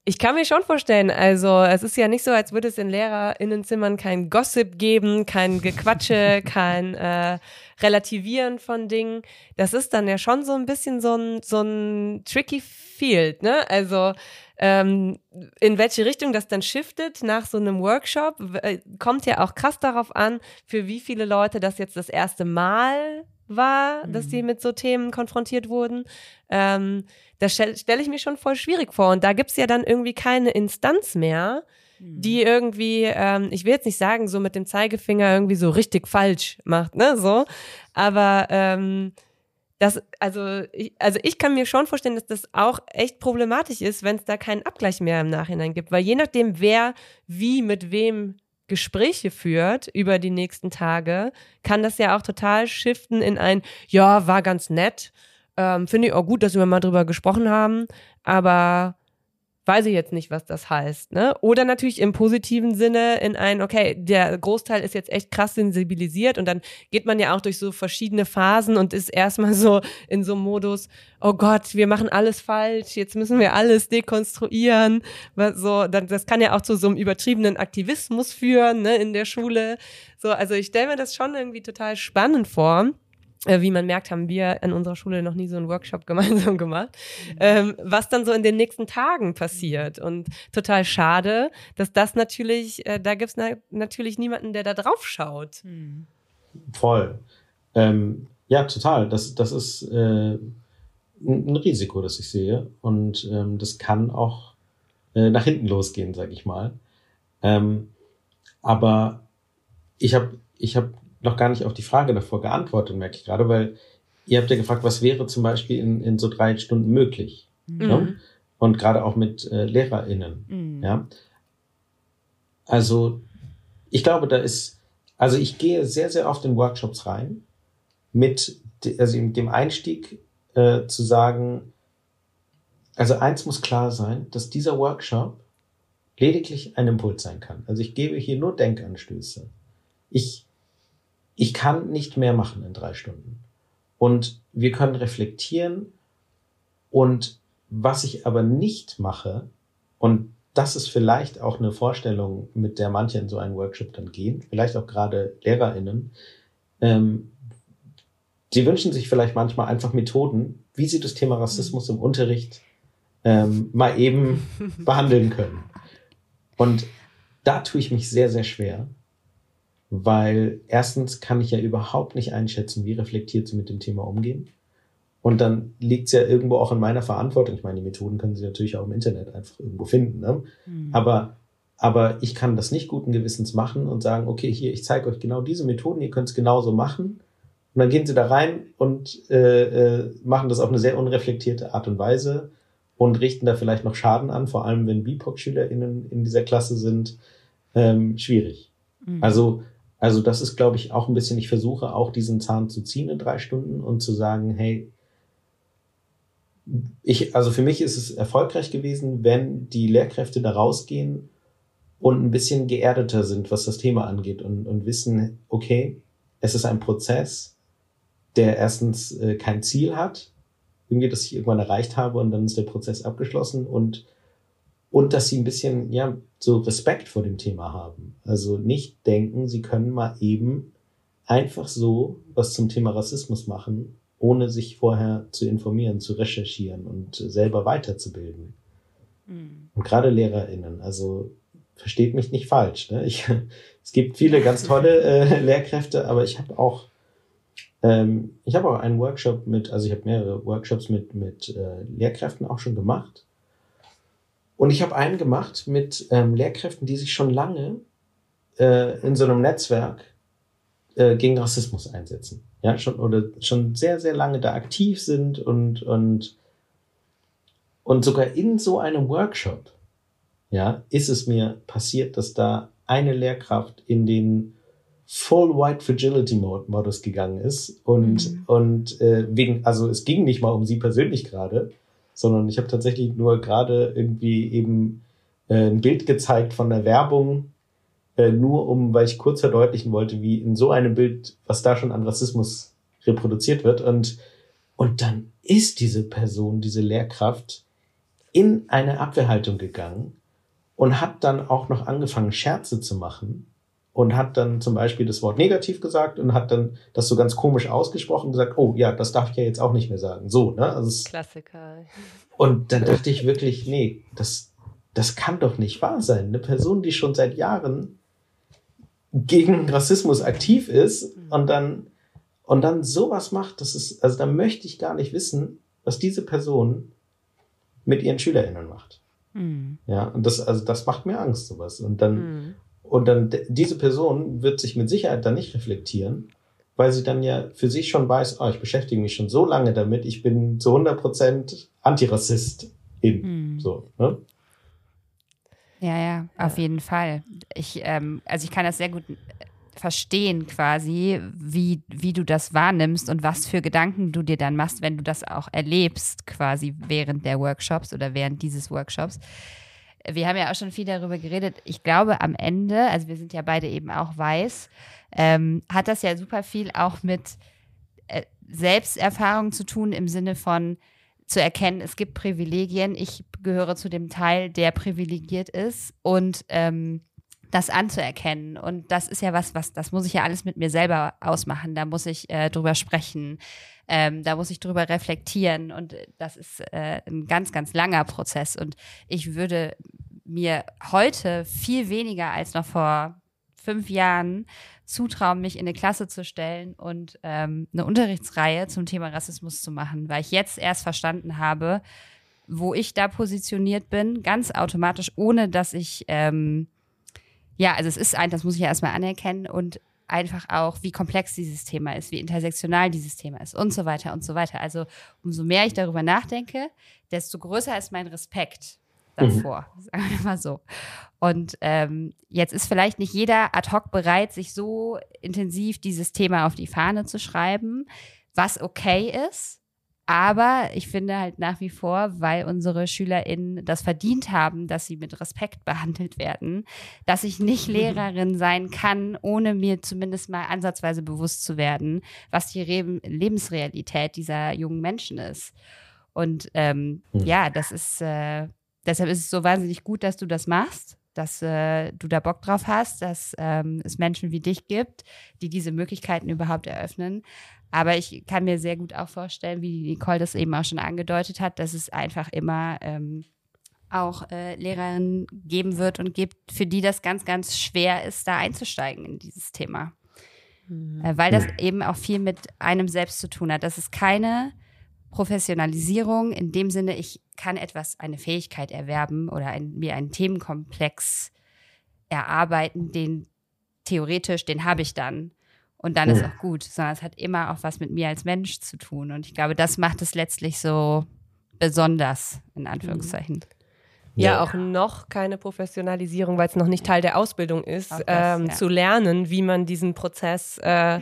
Ich kann mir schon vorstellen, also es ist ja nicht so, als würde es in LehrerInnenzimmern kein Gossip geben, kein Gequatsche, kein äh, Relativieren von Dingen. Das ist dann ja schon so ein bisschen so ein, so ein tricky Field, ne? Also ähm, in welche Richtung das dann shiftet nach so einem Workshop, äh, kommt ja auch krass darauf an, für wie viele Leute das jetzt das erste Mal war, mhm. dass sie mit so Themen konfrontiert wurden. Ähm, das stelle stell ich mir schon voll schwierig vor. Und da gibt's ja dann irgendwie keine Instanz mehr, die mhm. irgendwie, ähm, ich will jetzt nicht sagen, so mit dem Zeigefinger irgendwie so richtig falsch macht, ne, so. Aber ähm, das, also ich, also ich kann mir schon vorstellen, dass das auch echt problematisch ist, wenn es da keinen Abgleich mehr im Nachhinein gibt. Weil je nachdem, wer wie mit wem Gespräche führt über die nächsten Tage, kann das ja auch total shiften in ein, ja, war ganz nett. Ähm, Finde ich auch gut, dass wir mal drüber gesprochen haben, aber weiß ich jetzt nicht, was das heißt. Ne? Oder natürlich im positiven Sinne in ein, okay, der Großteil ist jetzt echt krass sensibilisiert und dann geht man ja auch durch so verschiedene Phasen und ist erstmal so in so einem Modus, oh Gott, wir machen alles falsch, jetzt müssen wir alles dekonstruieren. So, dann, das kann ja auch zu so einem übertriebenen Aktivismus führen ne, in der Schule. So, also ich stelle mir das schon irgendwie total spannend vor. Äh, wie man merkt, haben wir in unserer Schule noch nie so einen Workshop gemeinsam gemacht, ähm, was dann so in den nächsten Tagen passiert. Und total schade, dass das natürlich, äh, da gibt's na natürlich niemanden, der da drauf schaut. Mhm. Voll. Ähm, ja, total. Das, das ist äh, ein Risiko, das ich sehe. Und ähm, das kann auch äh, nach hinten losgehen, sag ich mal. Ähm, aber ich habe ich hab noch gar nicht auf die Frage davor geantwortet, merke ich gerade, weil ihr habt ja gefragt, was wäre zum Beispiel in, in so drei Stunden möglich? Mhm. Ne? Und gerade auch mit äh, LehrerInnen. Mhm. Ja. Also, ich glaube, da ist, also ich gehe sehr, sehr oft in Workshops rein mit also dem Einstieg äh, zu sagen, also eins muss klar sein, dass dieser Workshop lediglich ein Impuls sein kann. Also ich gebe hier nur Denkanstöße. Ich ich kann nicht mehr machen in drei Stunden. Und wir können reflektieren. Und was ich aber nicht mache, und das ist vielleicht auch eine Vorstellung, mit der manche in so einen Workshop dann gehen, vielleicht auch gerade LehrerInnen, ähm, sie wünschen sich vielleicht manchmal einfach Methoden, wie sie das Thema Rassismus im Unterricht ähm, mal eben behandeln können. Und da tue ich mich sehr, sehr schwer, weil erstens kann ich ja überhaupt nicht einschätzen, wie reflektiert sie mit dem Thema umgehen. Und dann liegt es ja irgendwo auch in meiner Verantwortung. Ich meine, die Methoden können Sie natürlich auch im Internet einfach irgendwo finden. Ne? Mhm. Aber, aber ich kann das nicht guten Gewissens machen und sagen, okay, hier, ich zeige euch genau diese Methoden, ihr könnt es genauso machen. Und dann gehen Sie da rein und äh, äh, machen das auf eine sehr unreflektierte Art und Weise und richten da vielleicht noch Schaden an, vor allem wenn BIPOC-SchülerInnen in dieser Klasse sind. Ähm, schwierig. Mhm. Also also das ist, glaube ich, auch ein bisschen, ich versuche auch diesen Zahn zu ziehen in drei Stunden und zu sagen, hey, ich, also für mich ist es erfolgreich gewesen, wenn die Lehrkräfte da rausgehen und ein bisschen geerdeter sind, was das Thema angeht und, und wissen, okay, es ist ein Prozess, der erstens äh, kein Ziel hat, irgendwie, das ich irgendwann erreicht habe und dann ist der Prozess abgeschlossen und und dass sie ein bisschen, ja, so Respekt vor dem Thema haben. Also nicht denken, sie können mal eben einfach so was zum Thema Rassismus machen, ohne sich vorher zu informieren, zu recherchieren und selber weiterzubilden. Mhm. Und gerade LehrerInnen, also versteht mich nicht falsch. Ne? Ich, es gibt viele ganz tolle äh, Lehrkräfte, aber ich habe auch ähm, ich habe auch einen Workshop mit, also ich habe mehrere Workshops mit mit äh, Lehrkräften auch schon gemacht und ich habe einen gemacht mit ähm, Lehrkräften, die sich schon lange äh, in so einem Netzwerk äh, gegen Rassismus einsetzen. Ja, schon oder schon sehr, sehr lange da aktiv sind und, und, und sogar in so einem Workshop, ja, ist es mir passiert, dass da eine Lehrkraft in den Full White Fragility Modus gegangen ist und, mhm. und äh, wegen, also es ging nicht mal um sie persönlich gerade, sondern ich habe tatsächlich nur gerade irgendwie eben äh, ein Bild gezeigt von der Werbung, äh, nur um, weil ich kurz verdeutlichen wollte, wie in so einem Bild, was da schon an Rassismus reproduziert wird. Und, und dann ist diese Person, diese Lehrkraft in eine Abwehrhaltung gegangen und hat dann auch noch angefangen, Scherze zu machen und hat dann zum Beispiel das Wort negativ gesagt und hat dann das so ganz komisch ausgesprochen und gesagt, oh ja, das darf ich ja jetzt auch nicht mehr sagen. So, ne? Also Klassiker. Und dann dachte ich wirklich, nee, das, das kann doch nicht wahr sein. Eine Person, die schon seit Jahren gegen Rassismus aktiv ist mhm. und dann, und dann sowas macht, das ist, also da möchte ich gar nicht wissen, was diese Person mit ihren SchülerInnen macht. Mhm. Ja, und das, also das macht mir Angst, sowas. Und dann, mhm. Und dann, diese Person wird sich mit Sicherheit dann nicht reflektieren, weil sie dann ja für sich schon weiß, oh, ich beschäftige mich schon so lange damit, ich bin zu 100 Prozent Antirassist in, mhm. so, ne? Ja, ja, auf jeden Fall. Ich, ähm, also ich kann das sehr gut verstehen quasi, wie, wie du das wahrnimmst und was für Gedanken du dir dann machst, wenn du das auch erlebst, quasi während der Workshops oder während dieses Workshops. Wir haben ja auch schon viel darüber geredet. Ich glaube, am Ende, also wir sind ja beide eben auch weiß, ähm, hat das ja super viel auch mit äh, Selbsterfahrung zu tun im Sinne von zu erkennen, es gibt Privilegien. Ich gehöre zu dem Teil, der privilegiert ist und ähm, das anzuerkennen. Und das ist ja was, was, das muss ich ja alles mit mir selber ausmachen. Da muss ich äh, drüber sprechen. Ähm, da muss ich drüber reflektieren. Und das ist äh, ein ganz, ganz langer Prozess. Und ich würde mir heute viel weniger als noch vor fünf Jahren zutrauen, mich in eine Klasse zu stellen und ähm, eine Unterrichtsreihe zum Thema Rassismus zu machen, weil ich jetzt erst verstanden habe, wo ich da positioniert bin, ganz automatisch, ohne dass ich ähm, ja, also es ist ein, das muss ich ja erstmal anerkennen und einfach auch, wie komplex dieses Thema ist, wie intersektional dieses Thema ist und so weiter und so weiter. Also umso mehr ich darüber nachdenke, desto größer ist mein Respekt davor, mhm. sagen wir mal so. Und ähm, jetzt ist vielleicht nicht jeder ad hoc bereit, sich so intensiv dieses Thema auf die Fahne zu schreiben, was okay ist. Aber ich finde halt nach wie vor, weil unsere SchülerInnen das verdient haben, dass sie mit Respekt behandelt werden, dass ich nicht Lehrerin sein kann, ohne mir zumindest mal ansatzweise bewusst zu werden, was die Re Lebensrealität dieser jungen Menschen ist. Und ähm, hm. ja, das ist, äh, deshalb ist es so wahnsinnig gut, dass du das machst dass äh, du da Bock drauf hast, dass ähm, es Menschen wie dich gibt, die diese Möglichkeiten überhaupt eröffnen. Aber ich kann mir sehr gut auch vorstellen, wie Nicole das eben auch schon angedeutet hat, dass es einfach immer ähm, auch äh, Lehrerinnen geben wird und gibt, für die das ganz, ganz schwer ist, da einzusteigen in dieses Thema. Mhm. Äh, weil das eben auch viel mit einem selbst zu tun hat. Das ist keine Professionalisierung in dem Sinne, ich kann etwas, eine Fähigkeit erwerben oder ein, mir einen Themenkomplex erarbeiten, den theoretisch, den habe ich dann und dann ist auch gut, sondern es hat immer auch was mit mir als Mensch zu tun. Und ich glaube, das macht es letztlich so besonders, in Anführungszeichen. Ja, ja, auch noch keine Professionalisierung, weil es noch nicht Teil der Ausbildung ist, das, ähm, ja. zu lernen, wie man diesen Prozess äh,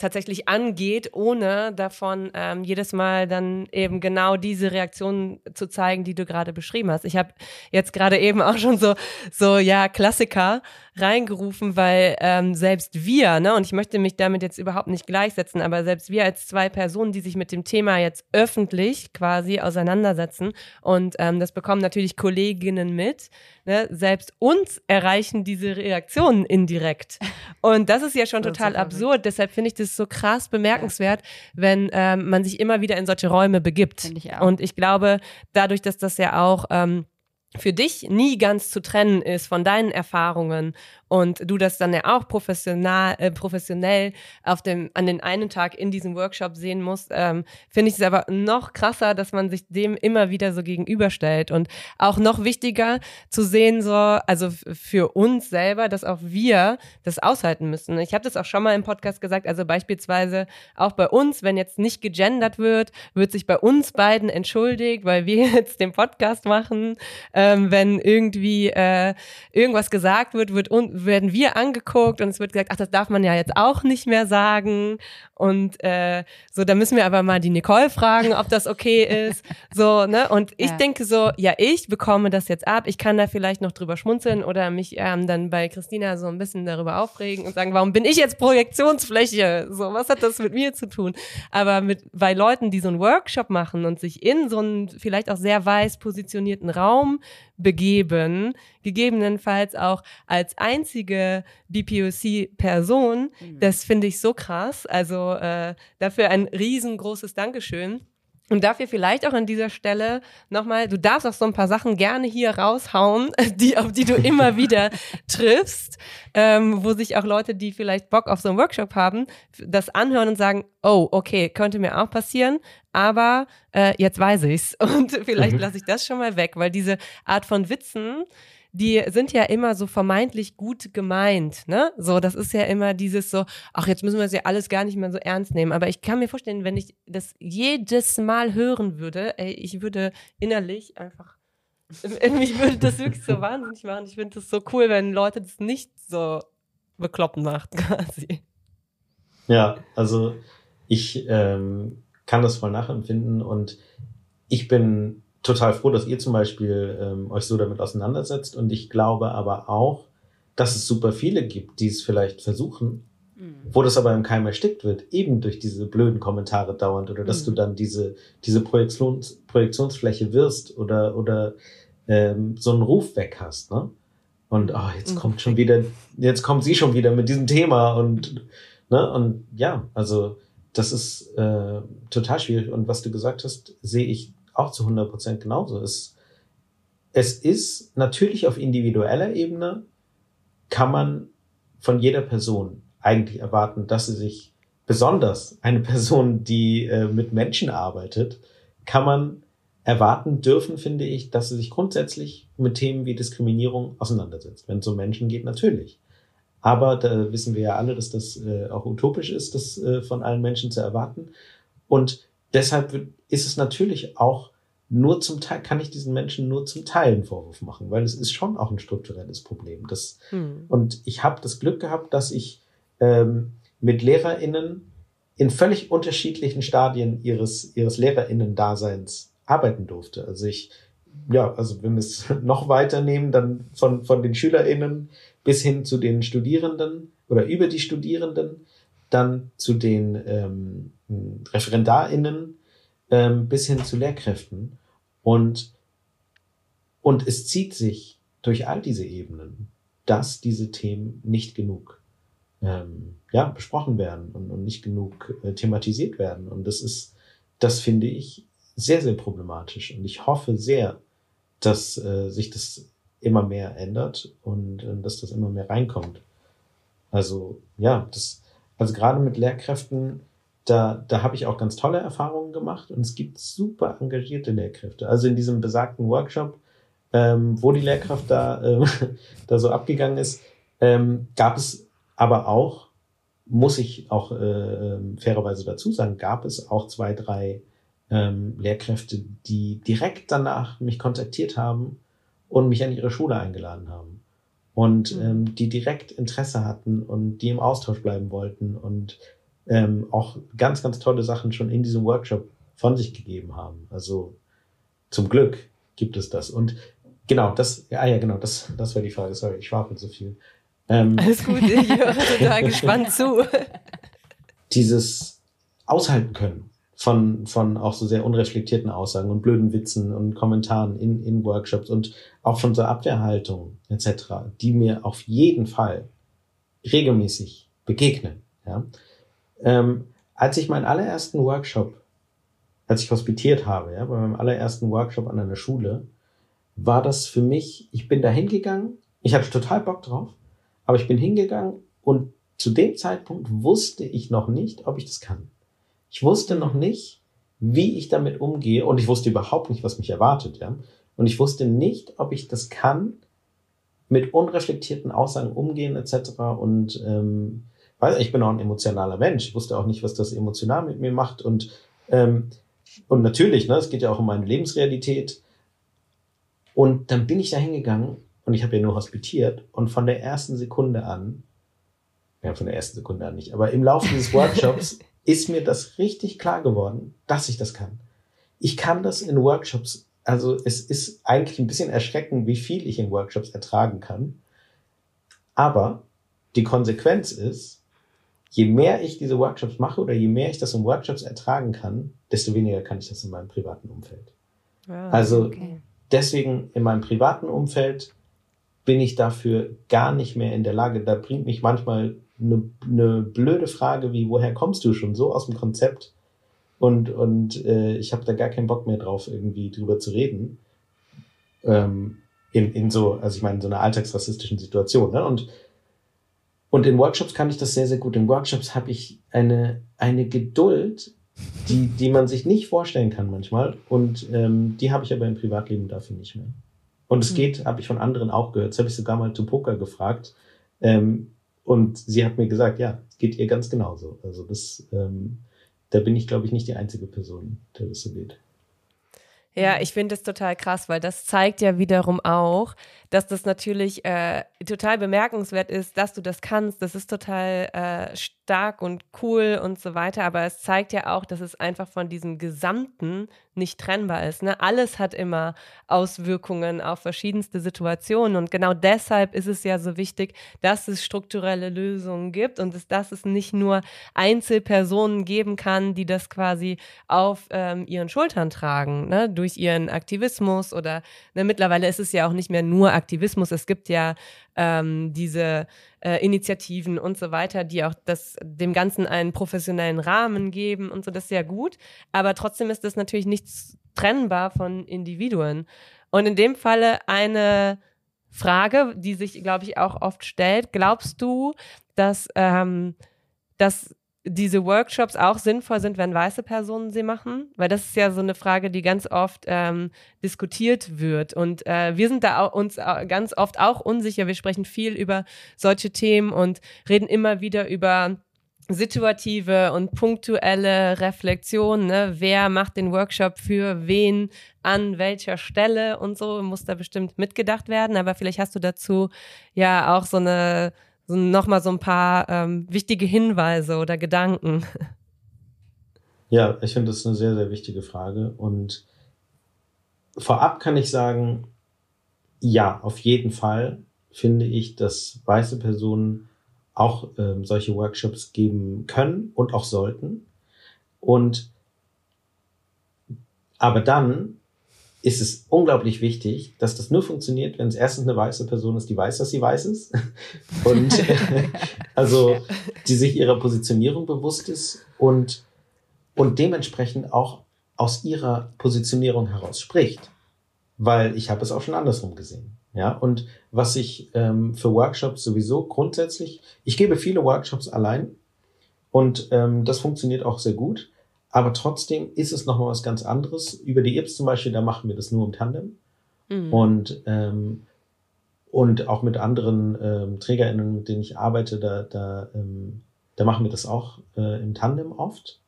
tatsächlich angeht, ohne davon ähm, jedes Mal dann eben genau diese Reaktion zu zeigen, die du gerade beschrieben hast. Ich habe jetzt gerade eben auch schon so so ja Klassiker reingerufen, weil ähm, selbst wir, ne, und ich möchte mich damit jetzt überhaupt nicht gleichsetzen, aber selbst wir als zwei Personen, die sich mit dem Thema jetzt öffentlich quasi auseinandersetzen und ähm, das bekommen natürlich Kolleginnen mit, ne, selbst uns erreichen diese Reaktionen indirekt. Und das ist ja schon total absurd. Deshalb finde ich das so krass bemerkenswert, wenn ähm, man sich immer wieder in solche Räume begibt. Ich und ich glaube, dadurch, dass das ja auch ähm, für dich nie ganz zu trennen ist von deinen Erfahrungen und du das dann ja auch professional, äh, professionell auf dem, an den einen Tag in diesem Workshop sehen musst, ähm, finde ich es aber noch krasser, dass man sich dem immer wieder so gegenüberstellt und auch noch wichtiger zu sehen, so, also für uns selber, dass auch wir das aushalten müssen. Ich habe das auch schon mal im Podcast gesagt, also beispielsweise auch bei uns, wenn jetzt nicht gegendert wird, wird sich bei uns beiden entschuldigt, weil wir jetzt den Podcast machen. Wenn irgendwie äh, irgendwas gesagt wird, wird un werden wir angeguckt und es wird gesagt, ach, das darf man ja jetzt auch nicht mehr sagen. Und äh, so, da müssen wir aber mal die Nicole fragen, ob das okay ist. So, ne? Und ich ja. denke so, ja, ich bekomme das jetzt ab. Ich kann da vielleicht noch drüber schmunzeln oder mich ähm, dann bei Christina so ein bisschen darüber aufregen und sagen, warum bin ich jetzt Projektionsfläche? So, was hat das mit mir zu tun? Aber mit bei Leuten, die so einen Workshop machen und sich in so einen vielleicht auch sehr weiß positionierten Raum begeben, gegebenenfalls auch als einzige BPOC-Person. Mhm. Das finde ich so krass. Also äh, dafür ein riesengroßes Dankeschön. Und dafür vielleicht auch an dieser Stelle nochmal, du darfst auch so ein paar Sachen gerne hier raushauen, die, auf die du immer wieder triffst, ähm, wo sich auch Leute, die vielleicht Bock auf so einen Workshop haben, das anhören und sagen, oh, okay, könnte mir auch passieren, aber äh, jetzt weiß ich's. Und vielleicht mhm. lasse ich das schon mal weg, weil diese Art von Witzen, die sind ja immer so vermeintlich gut gemeint, ne? So, das ist ja immer dieses so, ach, jetzt müssen wir es ja alles gar nicht mehr so ernst nehmen. Aber ich kann mir vorstellen, wenn ich das jedes Mal hören würde, ey, ich würde innerlich einfach, mich würde das wirklich so wahnsinnig machen. Ich finde das so cool, wenn Leute das nicht so bekloppen macht, quasi. Ja, also ich ähm, kann das voll nachempfinden und ich bin total froh, dass ihr zum Beispiel ähm, euch so damit auseinandersetzt. Und ich glaube aber auch, dass es super viele gibt, die es vielleicht versuchen, mhm. wo das aber im Keim erstickt wird, eben durch diese blöden Kommentare dauernd oder dass mhm. du dann diese, diese Projektions, Projektionsfläche wirst oder, oder ähm, so einen Ruf weg hast. Ne? Und oh, jetzt mhm. kommt schon wieder, jetzt kommt sie schon wieder mit diesem Thema und, ne, und ja, also das ist äh, total schwierig. Und was du gesagt hast, sehe ich auch zu 100 Prozent genauso. Es, es ist natürlich auf individueller Ebene, kann man von jeder Person eigentlich erwarten, dass sie sich besonders eine Person, die äh, mit Menschen arbeitet, kann man erwarten dürfen, finde ich, dass sie sich grundsätzlich mit Themen wie Diskriminierung auseinandersetzt. Wenn es um Menschen geht, natürlich. Aber da wissen wir ja alle, dass das äh, auch utopisch ist, das äh, von allen Menschen zu erwarten. Und deshalb ist es natürlich auch nur zum Teil, kann ich diesen Menschen nur zum Teil einen Vorwurf machen, weil es ist schon auch ein strukturelles Problem. Das, hm. Und ich habe das Glück gehabt, dass ich ähm, mit LehrerInnen in völlig unterschiedlichen Stadien ihres, ihres LehrerInnen-Daseins arbeiten durfte. Also ich, ja, also wenn wir es noch weiter nehmen, dann von, von den SchülerInnen bis hin zu den Studierenden oder über die Studierenden, dann zu den ähm, ReferendarInnen, ähm, bis hin zu Lehrkräften. Und, und es zieht sich durch all diese Ebenen, dass diese Themen nicht genug ähm, ja, besprochen werden und, und nicht genug äh, thematisiert werden. Und das ist, das finde ich sehr, sehr problematisch. Und ich hoffe sehr, dass äh, sich das immer mehr ändert und äh, dass das immer mehr reinkommt. Also ja, das, also gerade mit Lehrkräften da, da habe ich auch ganz tolle Erfahrungen gemacht und es gibt super engagierte Lehrkräfte. Also in diesem besagten Workshop, ähm, wo die Lehrkraft da, ähm, da so abgegangen ist, ähm, gab es aber auch, muss ich auch äh, ähm, fairerweise dazu sagen, gab es auch zwei, drei ähm, Lehrkräfte, die direkt danach mich kontaktiert haben und mich an ihre Schule eingeladen haben. Und mhm. ähm, die direkt Interesse hatten und die im Austausch bleiben wollten und ähm, auch ganz, ganz tolle Sachen schon in diesem Workshop von sich gegeben haben. Also zum Glück gibt es das. Und genau, das, ja, ja, genau, das, das war die Frage. Sorry, ich schwafel so viel. Ähm, Alles gut, ich höre total gespannt zu. Dieses Aushalten können von, von auch so sehr unreflektierten Aussagen und blöden Witzen und Kommentaren in, in Workshops und auch von so Abwehrhaltung etc., die mir auf jeden Fall regelmäßig begegnen. Ja? Ähm, als ich meinen allerersten Workshop, als ich hospitiert habe, ja, bei meinem allerersten Workshop an einer Schule, war das für mich, ich bin da hingegangen, ich hatte total Bock drauf, aber ich bin hingegangen und zu dem Zeitpunkt wusste ich noch nicht, ob ich das kann. Ich wusste noch nicht, wie ich damit umgehe und ich wusste überhaupt nicht, was mich erwartet, ja. Und ich wusste nicht, ob ich das kann, mit unreflektierten Aussagen umgehen etc. Und ähm, weil ich bin auch ein emotionaler Mensch. Ich wusste auch nicht, was das emotional mit mir macht. Und, ähm, und natürlich, ne, es geht ja auch um meine Lebensrealität. Und dann bin ich da hingegangen und ich habe ja nur hospitiert. Und von der ersten Sekunde an, ja, von der ersten Sekunde an nicht, aber im Laufe dieses Workshops ist mir das richtig klar geworden, dass ich das kann. Ich kann das in Workshops, also es ist eigentlich ein bisschen erschreckend, wie viel ich in Workshops ertragen kann. Aber die Konsequenz ist, je mehr ich diese Workshops mache oder je mehr ich das in Workshops ertragen kann, desto weniger kann ich das in meinem privaten Umfeld. Ah, also okay. deswegen in meinem privaten Umfeld bin ich dafür gar nicht mehr in der Lage. Da bringt mich manchmal eine, eine blöde Frage wie, woher kommst du schon so aus dem Konzept? Und, und äh, ich habe da gar keinen Bock mehr drauf, irgendwie drüber zu reden. Ähm, in, in so, also ich meine, in so einer alltagsrassistischen Situation. Ne? Und, und in Workshops kann ich das sehr, sehr gut. In Workshops habe ich eine, eine Geduld, die, die man sich nicht vorstellen kann manchmal. Und ähm, die habe ich aber im Privatleben dafür nicht mehr. Und es hm. geht, habe ich von anderen auch gehört. Das habe ich sogar mal zu Poker gefragt. Ähm, und sie hat mir gesagt, ja, geht ihr ganz genauso. Also das, ähm, da bin ich, glaube ich, nicht die einzige Person, der das so geht. Ja, ich finde es total krass, weil das zeigt ja wiederum auch, dass das natürlich äh, total bemerkenswert ist, dass du das kannst. Das ist total äh, stark und cool und so weiter. Aber es zeigt ja auch, dass es einfach von diesem Gesamten nicht trennbar ist. Ne? Alles hat immer Auswirkungen auf verschiedenste Situationen. Und genau deshalb ist es ja so wichtig, dass es strukturelle Lösungen gibt und dass es nicht nur Einzelpersonen geben kann, die das quasi auf ähm, ihren Schultern tragen, ne? durch ihren Aktivismus oder ne, mittlerweile ist es ja auch nicht mehr nur Aktivismus. Es gibt ja ähm, diese äh, Initiativen und so weiter, die auch das, dem Ganzen einen professionellen Rahmen geben und so. Das ist ja gut. Aber trotzdem ist das natürlich nicht trennbar von Individuen. Und in dem Falle eine Frage, die sich, glaube ich, auch oft stellt. Glaubst du, dass, ähm, dass diese Workshops auch sinnvoll sind, wenn weiße Personen sie machen? Weil das ist ja so eine Frage, die ganz oft ähm, diskutiert wird. Und äh, wir sind da uns ganz oft auch unsicher. Wir sprechen viel über solche Themen und reden immer wieder über situative und punktuelle Reflexion. Ne? Wer macht den Workshop für wen, an welcher Stelle und so, muss da bestimmt mitgedacht werden. Aber vielleicht hast du dazu ja auch so eine so nochmal so ein paar ähm, wichtige Hinweise oder Gedanken. Ja, ich finde das eine sehr, sehr wichtige Frage. Und vorab kann ich sagen, ja, auf jeden Fall finde ich, dass weiße Personen auch ähm, solche Workshops geben können und auch sollten. Und aber dann ist es unglaublich wichtig, dass das nur funktioniert, wenn es erstens eine weiße Person ist, die weiß, dass sie weiß ist. Und also die sich ihrer Positionierung bewusst ist und, und dementsprechend auch aus ihrer Positionierung heraus spricht. Weil ich habe es auch schon andersrum gesehen. Ja, und was ich ähm, für Workshops sowieso grundsätzlich, ich gebe viele Workshops allein und ähm, das funktioniert auch sehr gut. Aber trotzdem ist es nochmal was ganz anderes. Über die IPS zum Beispiel, da machen wir das nur im Tandem. Mhm. Und, ähm, und auch mit anderen ähm, TrägerInnen, mit denen ich arbeite, da, da, ähm, da machen wir das auch äh, im Tandem oft.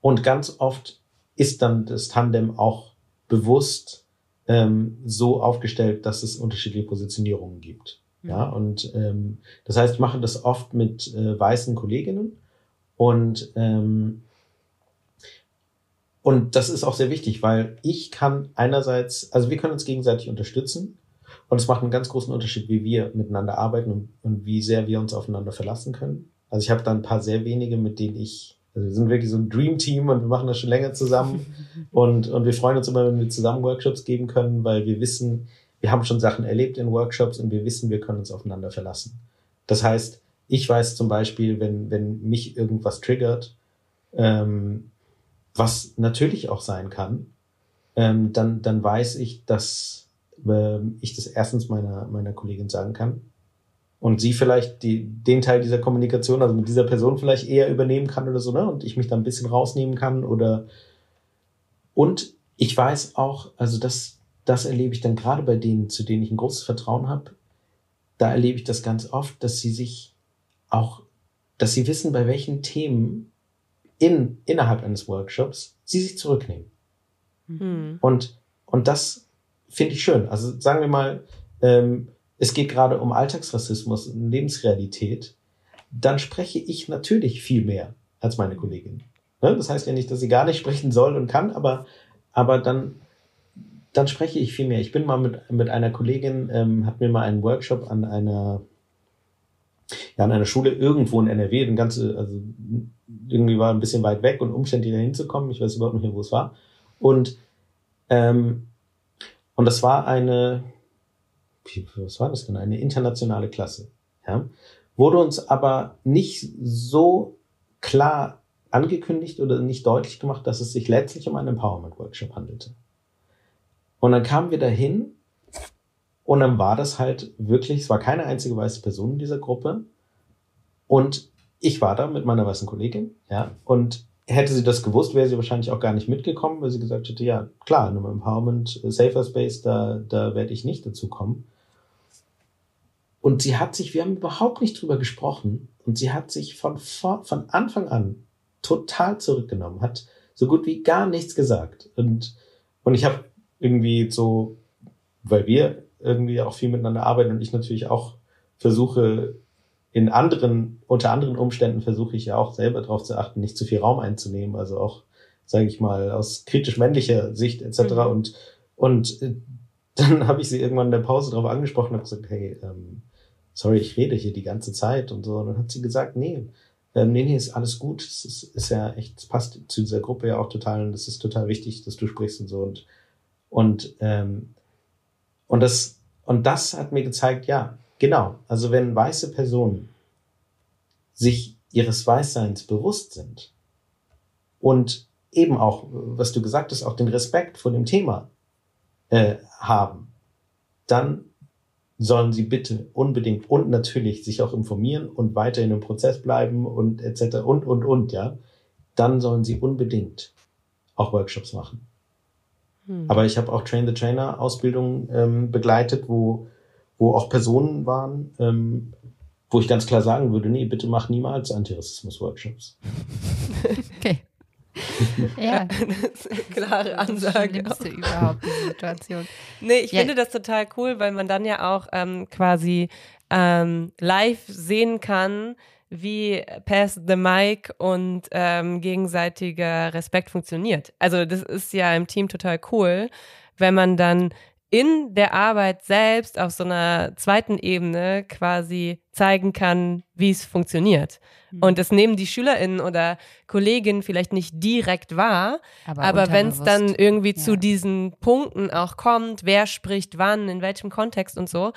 Und ganz oft ist dann das Tandem auch bewusst ähm, so aufgestellt, dass es unterschiedliche Positionierungen gibt. Mhm. Ja, und ähm, das heißt, ich mache das oft mit äh, weißen Kolleginnen und ähm, und das ist auch sehr wichtig, weil ich kann einerseits, also wir können uns gegenseitig unterstützen und es macht einen ganz großen Unterschied, wie wir miteinander arbeiten und, und wie sehr wir uns aufeinander verlassen können. Also ich habe da ein paar sehr wenige, mit denen ich, also wir sind wirklich so ein Dream Team und wir machen das schon länger zusammen und, und wir freuen uns immer, wenn wir zusammen Workshops geben können, weil wir wissen, wir haben schon Sachen erlebt in Workshops und wir wissen, wir können uns aufeinander verlassen. Das heißt, ich weiß zum Beispiel, wenn, wenn mich irgendwas triggert, ähm, was natürlich auch sein kann, ähm, dann, dann weiß ich, dass äh, ich das erstens meiner, meiner Kollegin sagen kann und sie vielleicht die, den Teil dieser Kommunikation, also mit dieser Person vielleicht eher übernehmen kann oder so, ne? Und ich mich da ein bisschen rausnehmen kann oder und ich weiß auch, also das, das erlebe ich dann gerade bei denen, zu denen ich ein großes Vertrauen habe, da erlebe ich das ganz oft, dass sie sich auch, dass sie wissen, bei welchen Themen in, innerhalb eines Workshops sie sich zurücknehmen. Mhm. Und, und das finde ich schön. Also sagen wir mal, ähm, es geht gerade um Alltagsrassismus Lebensrealität, dann spreche ich natürlich viel mehr als meine Kollegin. Ne? Das heißt ja nicht, dass sie gar nicht sprechen soll und kann, aber, aber dann, dann spreche ich viel mehr. Ich bin mal mit, mit einer Kollegin, ähm, hat mir mal einen Workshop an einer, ja, an einer Schule irgendwo in NRW, ein ganze, also irgendwie war ein bisschen weit weg und umständlich da hinzukommen. Ich weiß überhaupt nicht mehr, wo es war. Und, ähm, und das war eine, was war das denn? Eine internationale Klasse. Ja? Wurde uns aber nicht so klar angekündigt oder nicht deutlich gemacht, dass es sich letztlich um einen Empowerment-Workshop handelte. Und dann kamen wir dahin und dann war das halt wirklich, es war keine einzige weiße Person in dieser Gruppe. Und ich war da mit meiner weißen Kollegin, ja, und hätte sie das gewusst, wäre sie wahrscheinlich auch gar nicht mitgekommen, weil sie gesagt hätte, ja, klar, in einem Empowerment äh, Safer Space, da, da werde ich nicht dazu kommen. Und sie hat sich, wir haben überhaupt nicht drüber gesprochen, und sie hat sich von, von Anfang an total zurückgenommen, hat so gut wie gar nichts gesagt. Und, und ich habe irgendwie so, weil wir irgendwie auch viel miteinander arbeiten und ich natürlich auch versuche, in anderen, unter anderen Umständen versuche ich ja auch selber darauf zu achten, nicht zu viel Raum einzunehmen, also auch, sage ich mal, aus kritisch männlicher Sicht etc. Mhm. Und, und äh, dann habe ich sie irgendwann in der Pause darauf angesprochen und habe gesagt, hey, ähm, sorry, ich rede hier die ganze Zeit und so. Und dann hat sie gesagt, nee, ähm, nee, nee, ist alles gut. Es ist, ist ja echt, es passt zu dieser Gruppe ja auch total und es ist total wichtig, dass du sprichst und so. Und, und, ähm, und das, und das hat mir gezeigt, ja, genau. Also wenn weiße Personen sich ihres Weißseins bewusst sind und eben auch, was du gesagt hast, auch den Respekt vor dem Thema äh, haben, dann sollen sie bitte unbedingt und natürlich sich auch informieren und weiterhin im Prozess bleiben und etc. und und und ja, dann sollen sie unbedingt auch Workshops machen. Hm. Aber ich habe auch Train the Trainer Ausbildung ähm, begleitet, wo wo auch Personen waren, ähm, wo ich ganz klar sagen würde, nee, bitte mach niemals Antirassismus-Workshops. okay. ja, klare Ansage. Das überhaupt die Situation. Nee, ich ja. finde das total cool, weil man dann ja auch ähm, quasi ähm, live sehen kann, wie Pass the Mic und ähm, gegenseitiger Respekt funktioniert. Also das ist ja im Team total cool, wenn man dann in der Arbeit selbst auf so einer zweiten Ebene quasi zeigen kann, wie es funktioniert. Mhm. Und das nehmen die SchülerInnen oder Kolleginnen vielleicht nicht direkt wahr, aber, aber wenn es dann irgendwie ja. zu diesen Punkten auch kommt, wer spricht wann, in welchem Kontext und so,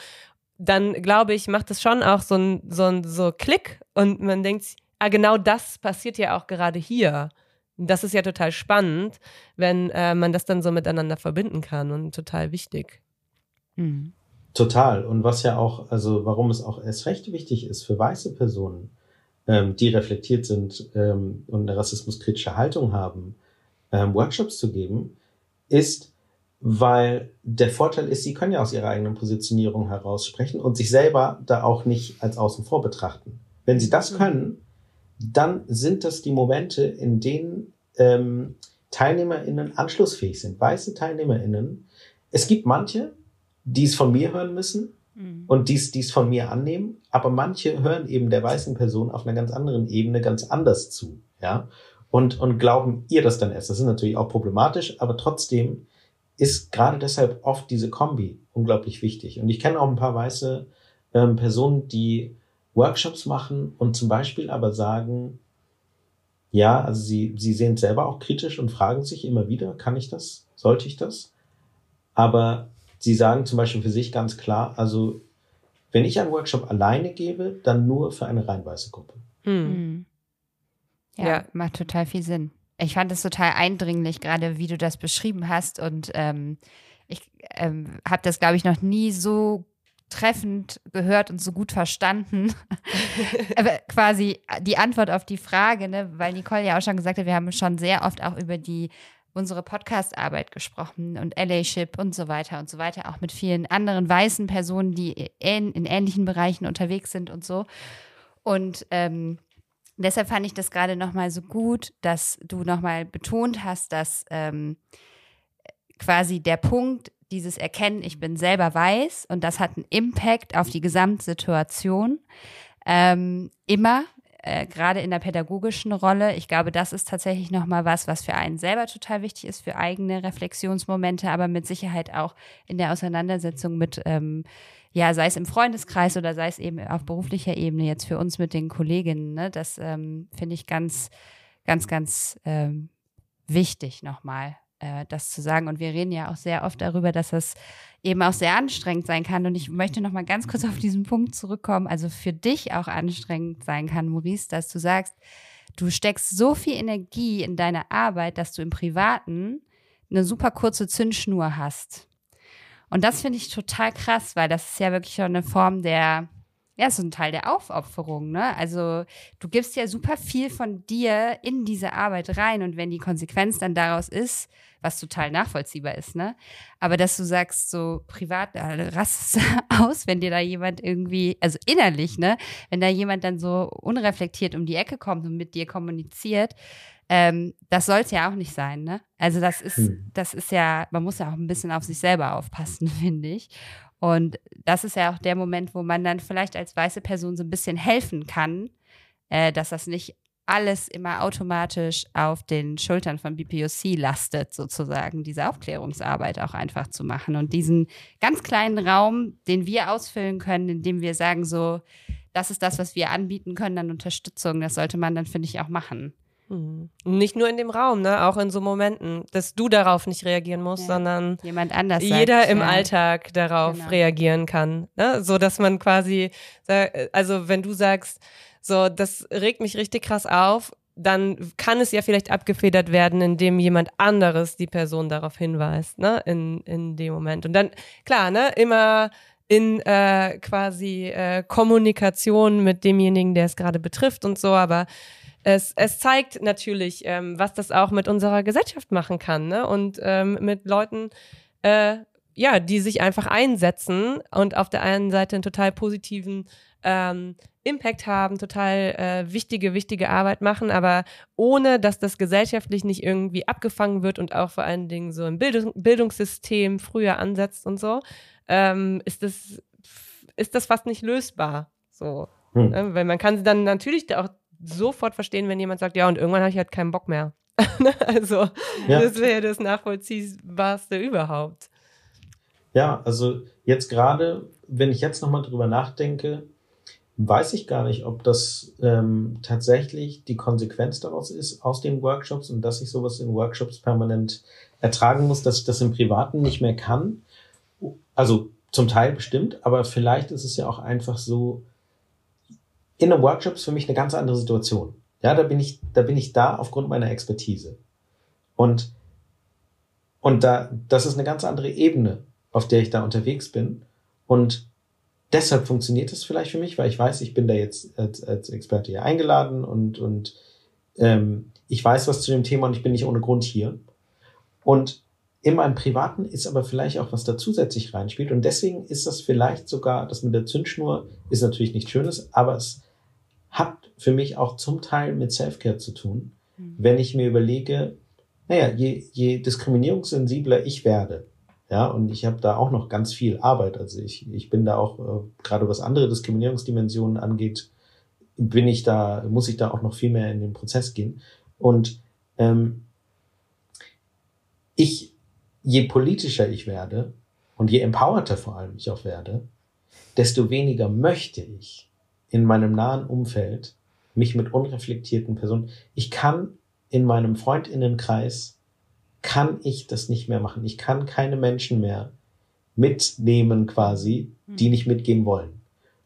dann glaube ich, macht es schon auch so ein, so ein so Klick und man denkt, ah, genau das passiert ja auch gerade hier das ist ja total spannend, wenn äh, man das dann so miteinander verbinden kann und total wichtig. Mhm. Total. Und was ja auch, also warum es auch erst recht wichtig ist für weiße Personen, ähm, die reflektiert sind ähm, und eine rassismuskritische Haltung haben, ähm, Workshops zu geben, ist, weil der Vorteil ist, sie können ja aus ihrer eigenen Positionierung heraus sprechen und sich selber da auch nicht als außen vor betrachten. Wenn sie das mhm. können, dann sind das die Momente, in denen ähm, TeilnehmerInnen anschlussfähig sind, weiße TeilnehmerInnen. Es gibt manche, die es von mir hören müssen mhm. und die es von mir annehmen, aber manche hören eben der weißen Person auf einer ganz anderen Ebene ganz anders zu, ja, und, und glauben ihr das dann erst. Das ist natürlich auch problematisch, aber trotzdem ist gerade deshalb oft diese Kombi unglaublich wichtig. Und ich kenne auch ein paar weiße ähm, Personen, die Workshops machen und zum Beispiel aber sagen, ja, also sie, sie sehen selber auch kritisch und fragen sich immer wieder, kann ich das? Sollte ich das? Aber sie sagen zum Beispiel für sich ganz klar, also wenn ich einen Workshop alleine gebe, dann nur für eine rein weiße Gruppe. Mhm. Ja, ja, macht total viel Sinn. Ich fand es total eindringlich, gerade wie du das beschrieben hast. Und ähm, ich ähm, habe das, glaube ich, noch nie so treffend gehört und so gut verstanden. Aber quasi die Antwort auf die Frage, ne, weil Nicole ja auch schon gesagt hat, wir haben schon sehr oft auch über die unsere Podcast-Arbeit gesprochen und LA-Ship und so weiter und so weiter, auch mit vielen anderen weißen Personen, die in, in ähnlichen Bereichen unterwegs sind und so. Und ähm, deshalb fand ich das gerade nochmal so gut, dass du nochmal betont hast, dass ähm, quasi der Punkt dieses Erkennen, ich bin selber weiß und das hat einen Impact auf die Gesamtsituation. Ähm, immer, äh, gerade in der pädagogischen Rolle, ich glaube, das ist tatsächlich nochmal was, was für einen selber total wichtig ist, für eigene Reflexionsmomente, aber mit Sicherheit auch in der Auseinandersetzung mit, ähm, ja, sei es im Freundeskreis oder sei es eben auf beruflicher Ebene jetzt für uns mit den Kolleginnen. Ne? Das ähm, finde ich ganz, ganz, ganz ähm, wichtig nochmal äh, das zu sagen. Und wir reden ja auch sehr oft darüber, dass das eben auch sehr anstrengend sein kann. Und ich möchte noch mal ganz kurz auf diesen Punkt zurückkommen. Also für dich auch anstrengend sein kann, Maurice, dass du sagst, du steckst so viel Energie in deine Arbeit, dass du im Privaten eine super kurze Zündschnur hast. Und das finde ich total krass, weil das ist ja wirklich schon eine Form der ja, so ein Teil der Aufopferung, ne? Also du gibst ja super viel von dir in diese Arbeit rein und wenn die Konsequenz dann daraus ist, was total nachvollziehbar ist, ne? Aber dass du sagst, so privat äh, rastest aus, wenn dir da jemand irgendwie, also innerlich, ne? Wenn da jemand dann so unreflektiert um die Ecke kommt und mit dir kommuniziert, ähm, das soll es ja auch nicht sein, ne? Also das ist, hm. das ist ja, man muss ja auch ein bisschen auf sich selber aufpassen, finde ich. Und das ist ja auch der Moment, wo man dann vielleicht als weiße Person so ein bisschen helfen kann, äh, dass das nicht alles immer automatisch auf den Schultern von BPOC lastet, sozusagen, diese Aufklärungsarbeit auch einfach zu machen. Und diesen ganz kleinen Raum, den wir ausfüllen können, indem wir sagen, so, das ist das, was wir anbieten können an Unterstützung, das sollte man dann, finde ich, auch machen. Mhm. Nicht nur in dem Raum, ne? auch in so Momenten, dass du darauf nicht reagieren musst, ja. sondern jemand anders jeder sagt, im ja. Alltag darauf genau. reagieren kann. Ne? So dass man quasi, also wenn du sagst, so, das regt mich richtig krass auf, dann kann es ja vielleicht abgefedert werden, indem jemand anderes die Person darauf hinweist, ne, in, in dem Moment. Und dann, klar, ne, immer in äh, quasi äh, Kommunikation mit demjenigen, der es gerade betrifft und so, aber es, es zeigt natürlich, ähm, was das auch mit unserer Gesellschaft machen kann, ne? Und ähm, mit Leuten, äh, ja, die sich einfach einsetzen und auf der einen Seite einen total positiven ähm, Impact haben, total äh, wichtige, wichtige Arbeit machen, aber ohne, dass das gesellschaftlich nicht irgendwie abgefangen wird und auch vor allen Dingen so im Bildung, Bildungssystem früher ansetzt und so, ähm, ist das ist das fast nicht lösbar. So, hm. ne? weil man kann sie dann natürlich auch sofort verstehen, wenn jemand sagt, ja, und irgendwann habe ich halt keinen Bock mehr. also, ja. das wäre das Nachvollziehbarste überhaupt. Ja, also jetzt gerade, wenn ich jetzt nochmal drüber nachdenke, weiß ich gar nicht, ob das ähm, tatsächlich die Konsequenz daraus ist aus den Workshops und dass ich sowas in Workshops permanent ertragen muss, dass ich das im Privaten nicht mehr kann. Also zum Teil bestimmt, aber vielleicht ist es ja auch einfach so, in einem Workshop ist für mich eine ganz andere Situation. Ja, da bin ich, da bin ich da aufgrund meiner Expertise. Und, und da, das ist eine ganz andere Ebene, auf der ich da unterwegs bin. Und deshalb funktioniert es vielleicht für mich, weil ich weiß, ich bin da jetzt als, als Experte hier eingeladen und, und ähm, ich weiß was zu dem Thema und ich bin nicht ohne Grund hier. Und in meinem Privaten ist aber vielleicht auch was da zusätzlich reinspielt. Und deswegen ist das vielleicht sogar, das mit der Zündschnur ist natürlich nichts Schönes, aber es hat für mich auch zum Teil mit Selfcare zu tun, mhm. wenn ich mir überlege, naja, je, je diskriminierungssensibler ich werde, ja, und ich habe da auch noch ganz viel Arbeit. Also ich, ich bin da auch, äh, gerade was andere Diskriminierungsdimensionen angeht, bin ich da, muss ich da auch noch viel mehr in den Prozess gehen. Und ähm, ich, je politischer ich werde und je empowerter vor allem ich auch werde, desto weniger möchte ich in meinem nahen Umfeld mich mit unreflektierten Personen. Ich kann in meinem Freundinnenkreis kann ich das nicht mehr machen. Ich kann keine Menschen mehr mitnehmen quasi, die hm. nicht mitgehen wollen.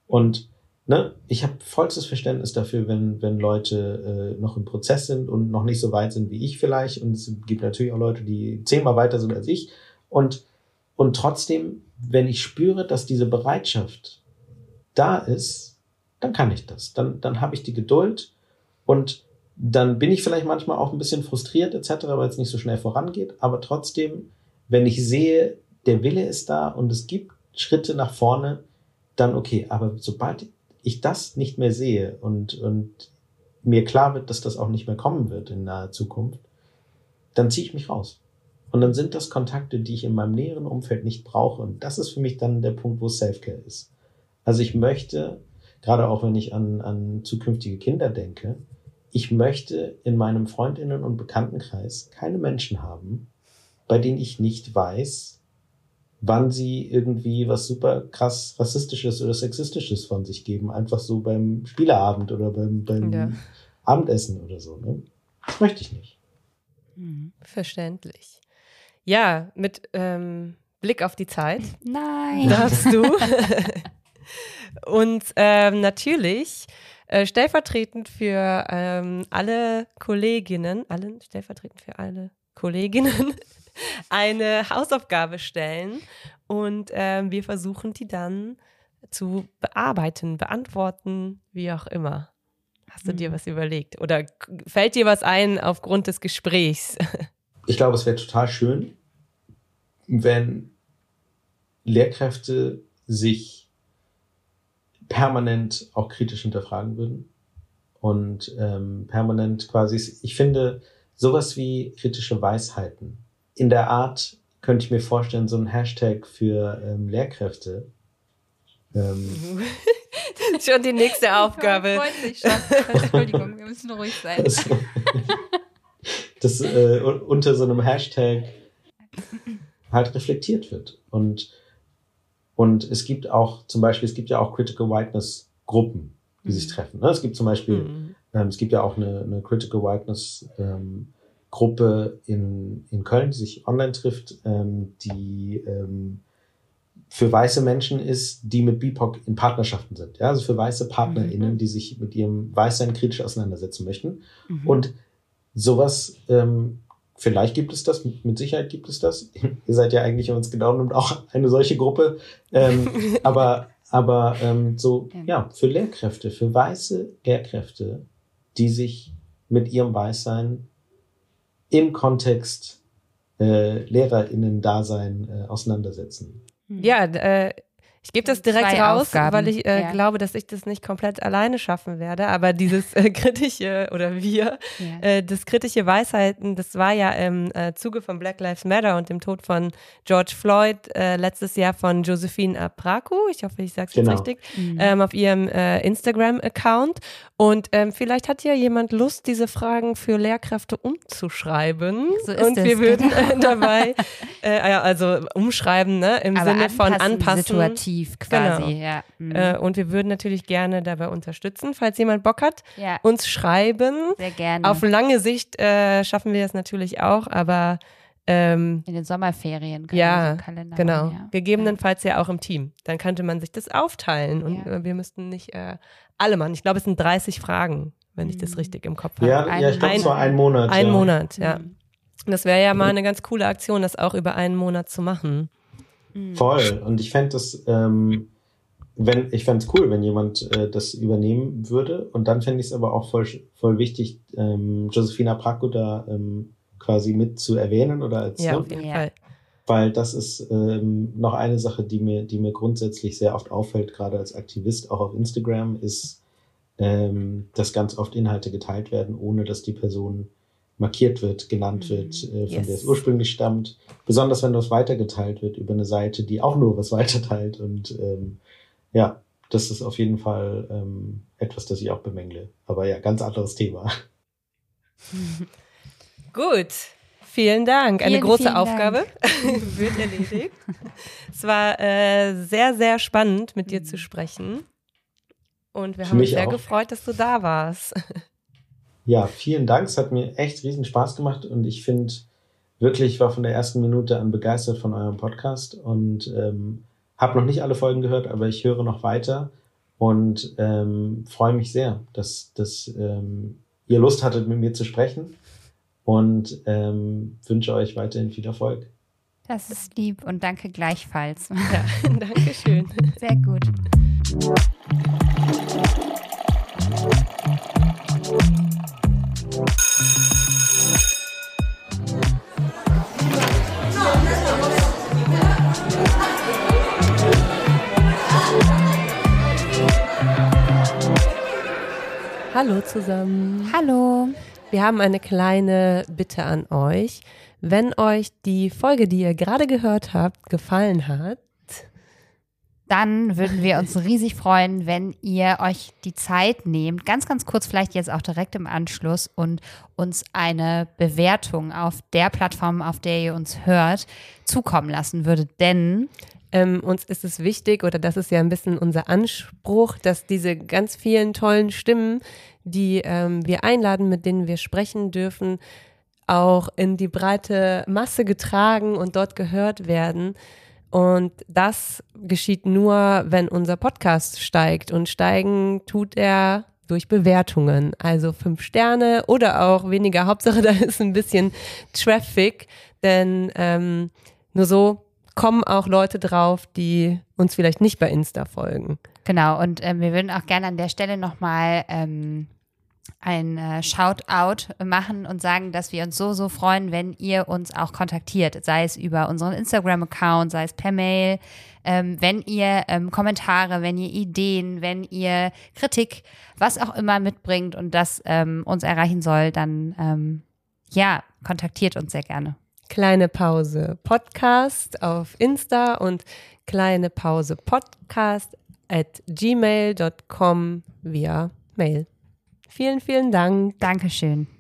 Und ne, ich habe vollstes Verständnis dafür, wenn, wenn Leute äh, noch im Prozess sind und noch nicht so weit sind wie ich vielleicht. Und es gibt natürlich auch Leute, die zehnmal weiter sind als ich. Und, und trotzdem, wenn ich spüre, dass diese Bereitschaft da ist, dann kann ich das. Dann, dann habe ich die Geduld und dann bin ich vielleicht manchmal auch ein bisschen frustriert etc., weil es nicht so schnell vorangeht. Aber trotzdem, wenn ich sehe, der Wille ist da und es gibt Schritte nach vorne, dann okay. Aber sobald ich das nicht mehr sehe und, und mir klar wird, dass das auch nicht mehr kommen wird in naher Zukunft, dann ziehe ich mich raus. Und dann sind das Kontakte, die ich in meinem näheren Umfeld nicht brauche. Und das ist für mich dann der Punkt, wo Selfcare ist. Also ich möchte gerade auch wenn ich an, an zukünftige Kinder denke, ich möchte in meinem Freundinnen- und Bekanntenkreis keine Menschen haben, bei denen ich nicht weiß, wann sie irgendwie was super krass rassistisches oder sexistisches von sich geben, einfach so beim Spieleabend oder beim, beim ja. Abendessen oder so. Ne? Das möchte ich nicht. Mhm. Verständlich. Ja, mit ähm, Blick auf die Zeit. Nein. Darfst du. Und ähm, natürlich äh, stellvertretend für ähm, alle Kolleginnen, allen stellvertretend für alle Kolleginnen, eine Hausaufgabe stellen und ähm, wir versuchen die dann zu bearbeiten, beantworten, wie auch immer. Hast du dir mhm. was überlegt? Oder fällt dir was ein aufgrund des Gesprächs? Ich glaube, es wäre total schön, wenn Lehrkräfte sich permanent auch kritisch hinterfragen würden und ähm, permanent quasi, ich finde, sowas wie kritische Weisheiten in der Art könnte ich mir vorstellen, so ein Hashtag für ähm, Lehrkräfte. Ähm, Schon die nächste Aufgabe. Entschuldigung, wir müssen ruhig sein. Das, das äh, unter so einem Hashtag halt reflektiert wird. Und, und es gibt auch, zum Beispiel, es gibt ja auch Critical Whiteness Gruppen, die mhm. sich treffen. Ne? Es gibt zum Beispiel, mhm. ähm, es gibt ja auch eine, eine Critical Whiteness ähm, Gruppe in, in Köln, die sich online trifft, ähm, die ähm, für weiße Menschen ist, die mit BIPOC in Partnerschaften sind. Ja? Also für weiße PartnerInnen, mhm. die sich mit ihrem Weißsein kritisch auseinandersetzen möchten. Mhm. Und sowas, ähm, vielleicht gibt es das, mit Sicherheit gibt es das. Ihr seid ja eigentlich, es genau nimmt, auch eine solche Gruppe. Ähm, aber aber ähm, so, ja, für Lehrkräfte, für weiße Lehrkräfte, die sich mit ihrem Weißsein im Kontext äh, LehrerInnen-Dasein äh, auseinandersetzen. Ja, äh, ich gebe das direkt Zwei raus, Aufgaben. weil ich äh, ja. glaube, dass ich das nicht komplett alleine schaffen werde. Aber dieses äh, kritische oder wir, ja. äh, das kritische Weisheiten, das war ja im äh, Zuge von Black Lives Matter und dem Tod von George Floyd äh, letztes Jahr von Josephine Apraku. Ich hoffe, ich sage es genau. jetzt richtig, mhm. ähm, auf ihrem äh, Instagram-Account. Und ähm, vielleicht hat ja jemand Lust, diese Fragen für Lehrkräfte umzuschreiben. So ist und es, wir würden dabei, also umschreiben, ne, im Aber Sinne von anpassen. Situativ aktiv quasi. Genau. Ja. Mhm. Äh, und wir würden natürlich gerne dabei unterstützen, falls jemand Bock hat, ja. uns schreiben. Sehr gerne. Auf lange Sicht äh, schaffen wir das natürlich auch, aber ähm, in den Sommerferien. Ja, Kalender genau. Machen, ja. Gegebenenfalls ja. ja auch im Team. Dann könnte man sich das aufteilen und ja. wir müssten nicht äh, alle machen. Ich glaube, es sind 30 Fragen, wenn ich das mhm. richtig im Kopf habe. Ja, ein, ja ich glaube, es war ein Monat. Ein Monat, ja. Mhm. Das wäre ja mal eine ganz coole Aktion, das auch über einen Monat zu machen. Mhm. Voll. Und ich fände das, ähm, wenn, ich fände es cool, wenn jemand äh, das übernehmen würde. Und dann fände ich es aber auch voll, voll wichtig, ähm, Josefina Prako da ähm, quasi mit zu erwähnen oder als ja, auf jeden Fall. Weil das ist ähm, noch eine Sache, die mir, die mir grundsätzlich sehr oft auffällt, gerade als Aktivist, auch auf Instagram, ist, ähm, dass ganz oft Inhalte geteilt werden, ohne dass die Person markiert wird, genannt mhm. wird, äh, von yes. der es ursprünglich stammt. Besonders wenn das weitergeteilt wird über eine Seite, die auch nur was weiterteilt. Und ähm, ja, das ist auf jeden Fall ähm, etwas, das ich auch bemängle. Aber ja, ganz anderes Thema. Gut. Vielen Dank. Eine vielen, große vielen Aufgabe wird erledigt. es war äh, sehr, sehr spannend, mit dir zu sprechen. Und wir Für haben uns sehr auch. gefreut, dass du da warst. Ja, vielen Dank. Es hat mir echt riesen Spaß gemacht und ich finde wirklich, ich war von der ersten Minute an begeistert von eurem Podcast und ähm, habe noch nicht alle Folgen gehört, aber ich höre noch weiter und ähm, freue mich sehr, dass, dass ähm, ihr Lust hattet, mit mir zu sprechen und ähm, wünsche euch weiterhin viel Erfolg. Das ist lieb und danke gleichfalls. Ja, danke schön. Sehr gut. Hallo zusammen. Hallo. Wir haben eine kleine Bitte an euch. Wenn euch die Folge, die ihr gerade gehört habt, gefallen hat, dann würden wir uns riesig freuen, wenn ihr euch die Zeit nehmt, ganz, ganz kurz, vielleicht jetzt auch direkt im Anschluss und uns eine Bewertung auf der Plattform, auf der ihr uns hört, zukommen lassen würdet. Denn ähm, uns ist es wichtig, oder das ist ja ein bisschen unser Anspruch, dass diese ganz vielen tollen Stimmen, die ähm, wir einladen, mit denen wir sprechen dürfen, auch in die breite Masse getragen und dort gehört werden. Und das geschieht nur, wenn unser Podcast steigt. Und steigen tut er durch Bewertungen. Also fünf Sterne oder auch weniger. Hauptsache, da ist ein bisschen Traffic. Denn ähm, nur so kommen auch Leute drauf, die uns vielleicht nicht bei Insta folgen. Genau, und äh, wir würden auch gerne an der Stelle nochmal ähm, ein äh, Shoutout machen und sagen, dass wir uns so, so freuen, wenn ihr uns auch kontaktiert, sei es über unseren Instagram-Account, sei es per Mail, ähm, wenn ihr ähm, Kommentare, wenn ihr Ideen, wenn ihr Kritik, was auch immer mitbringt und das ähm, uns erreichen soll, dann ähm, ja, kontaktiert uns sehr gerne. Kleine Pause Podcast auf Insta und kleine Pause Podcast at gmail.com via Mail. Vielen, vielen Dank. Dankeschön.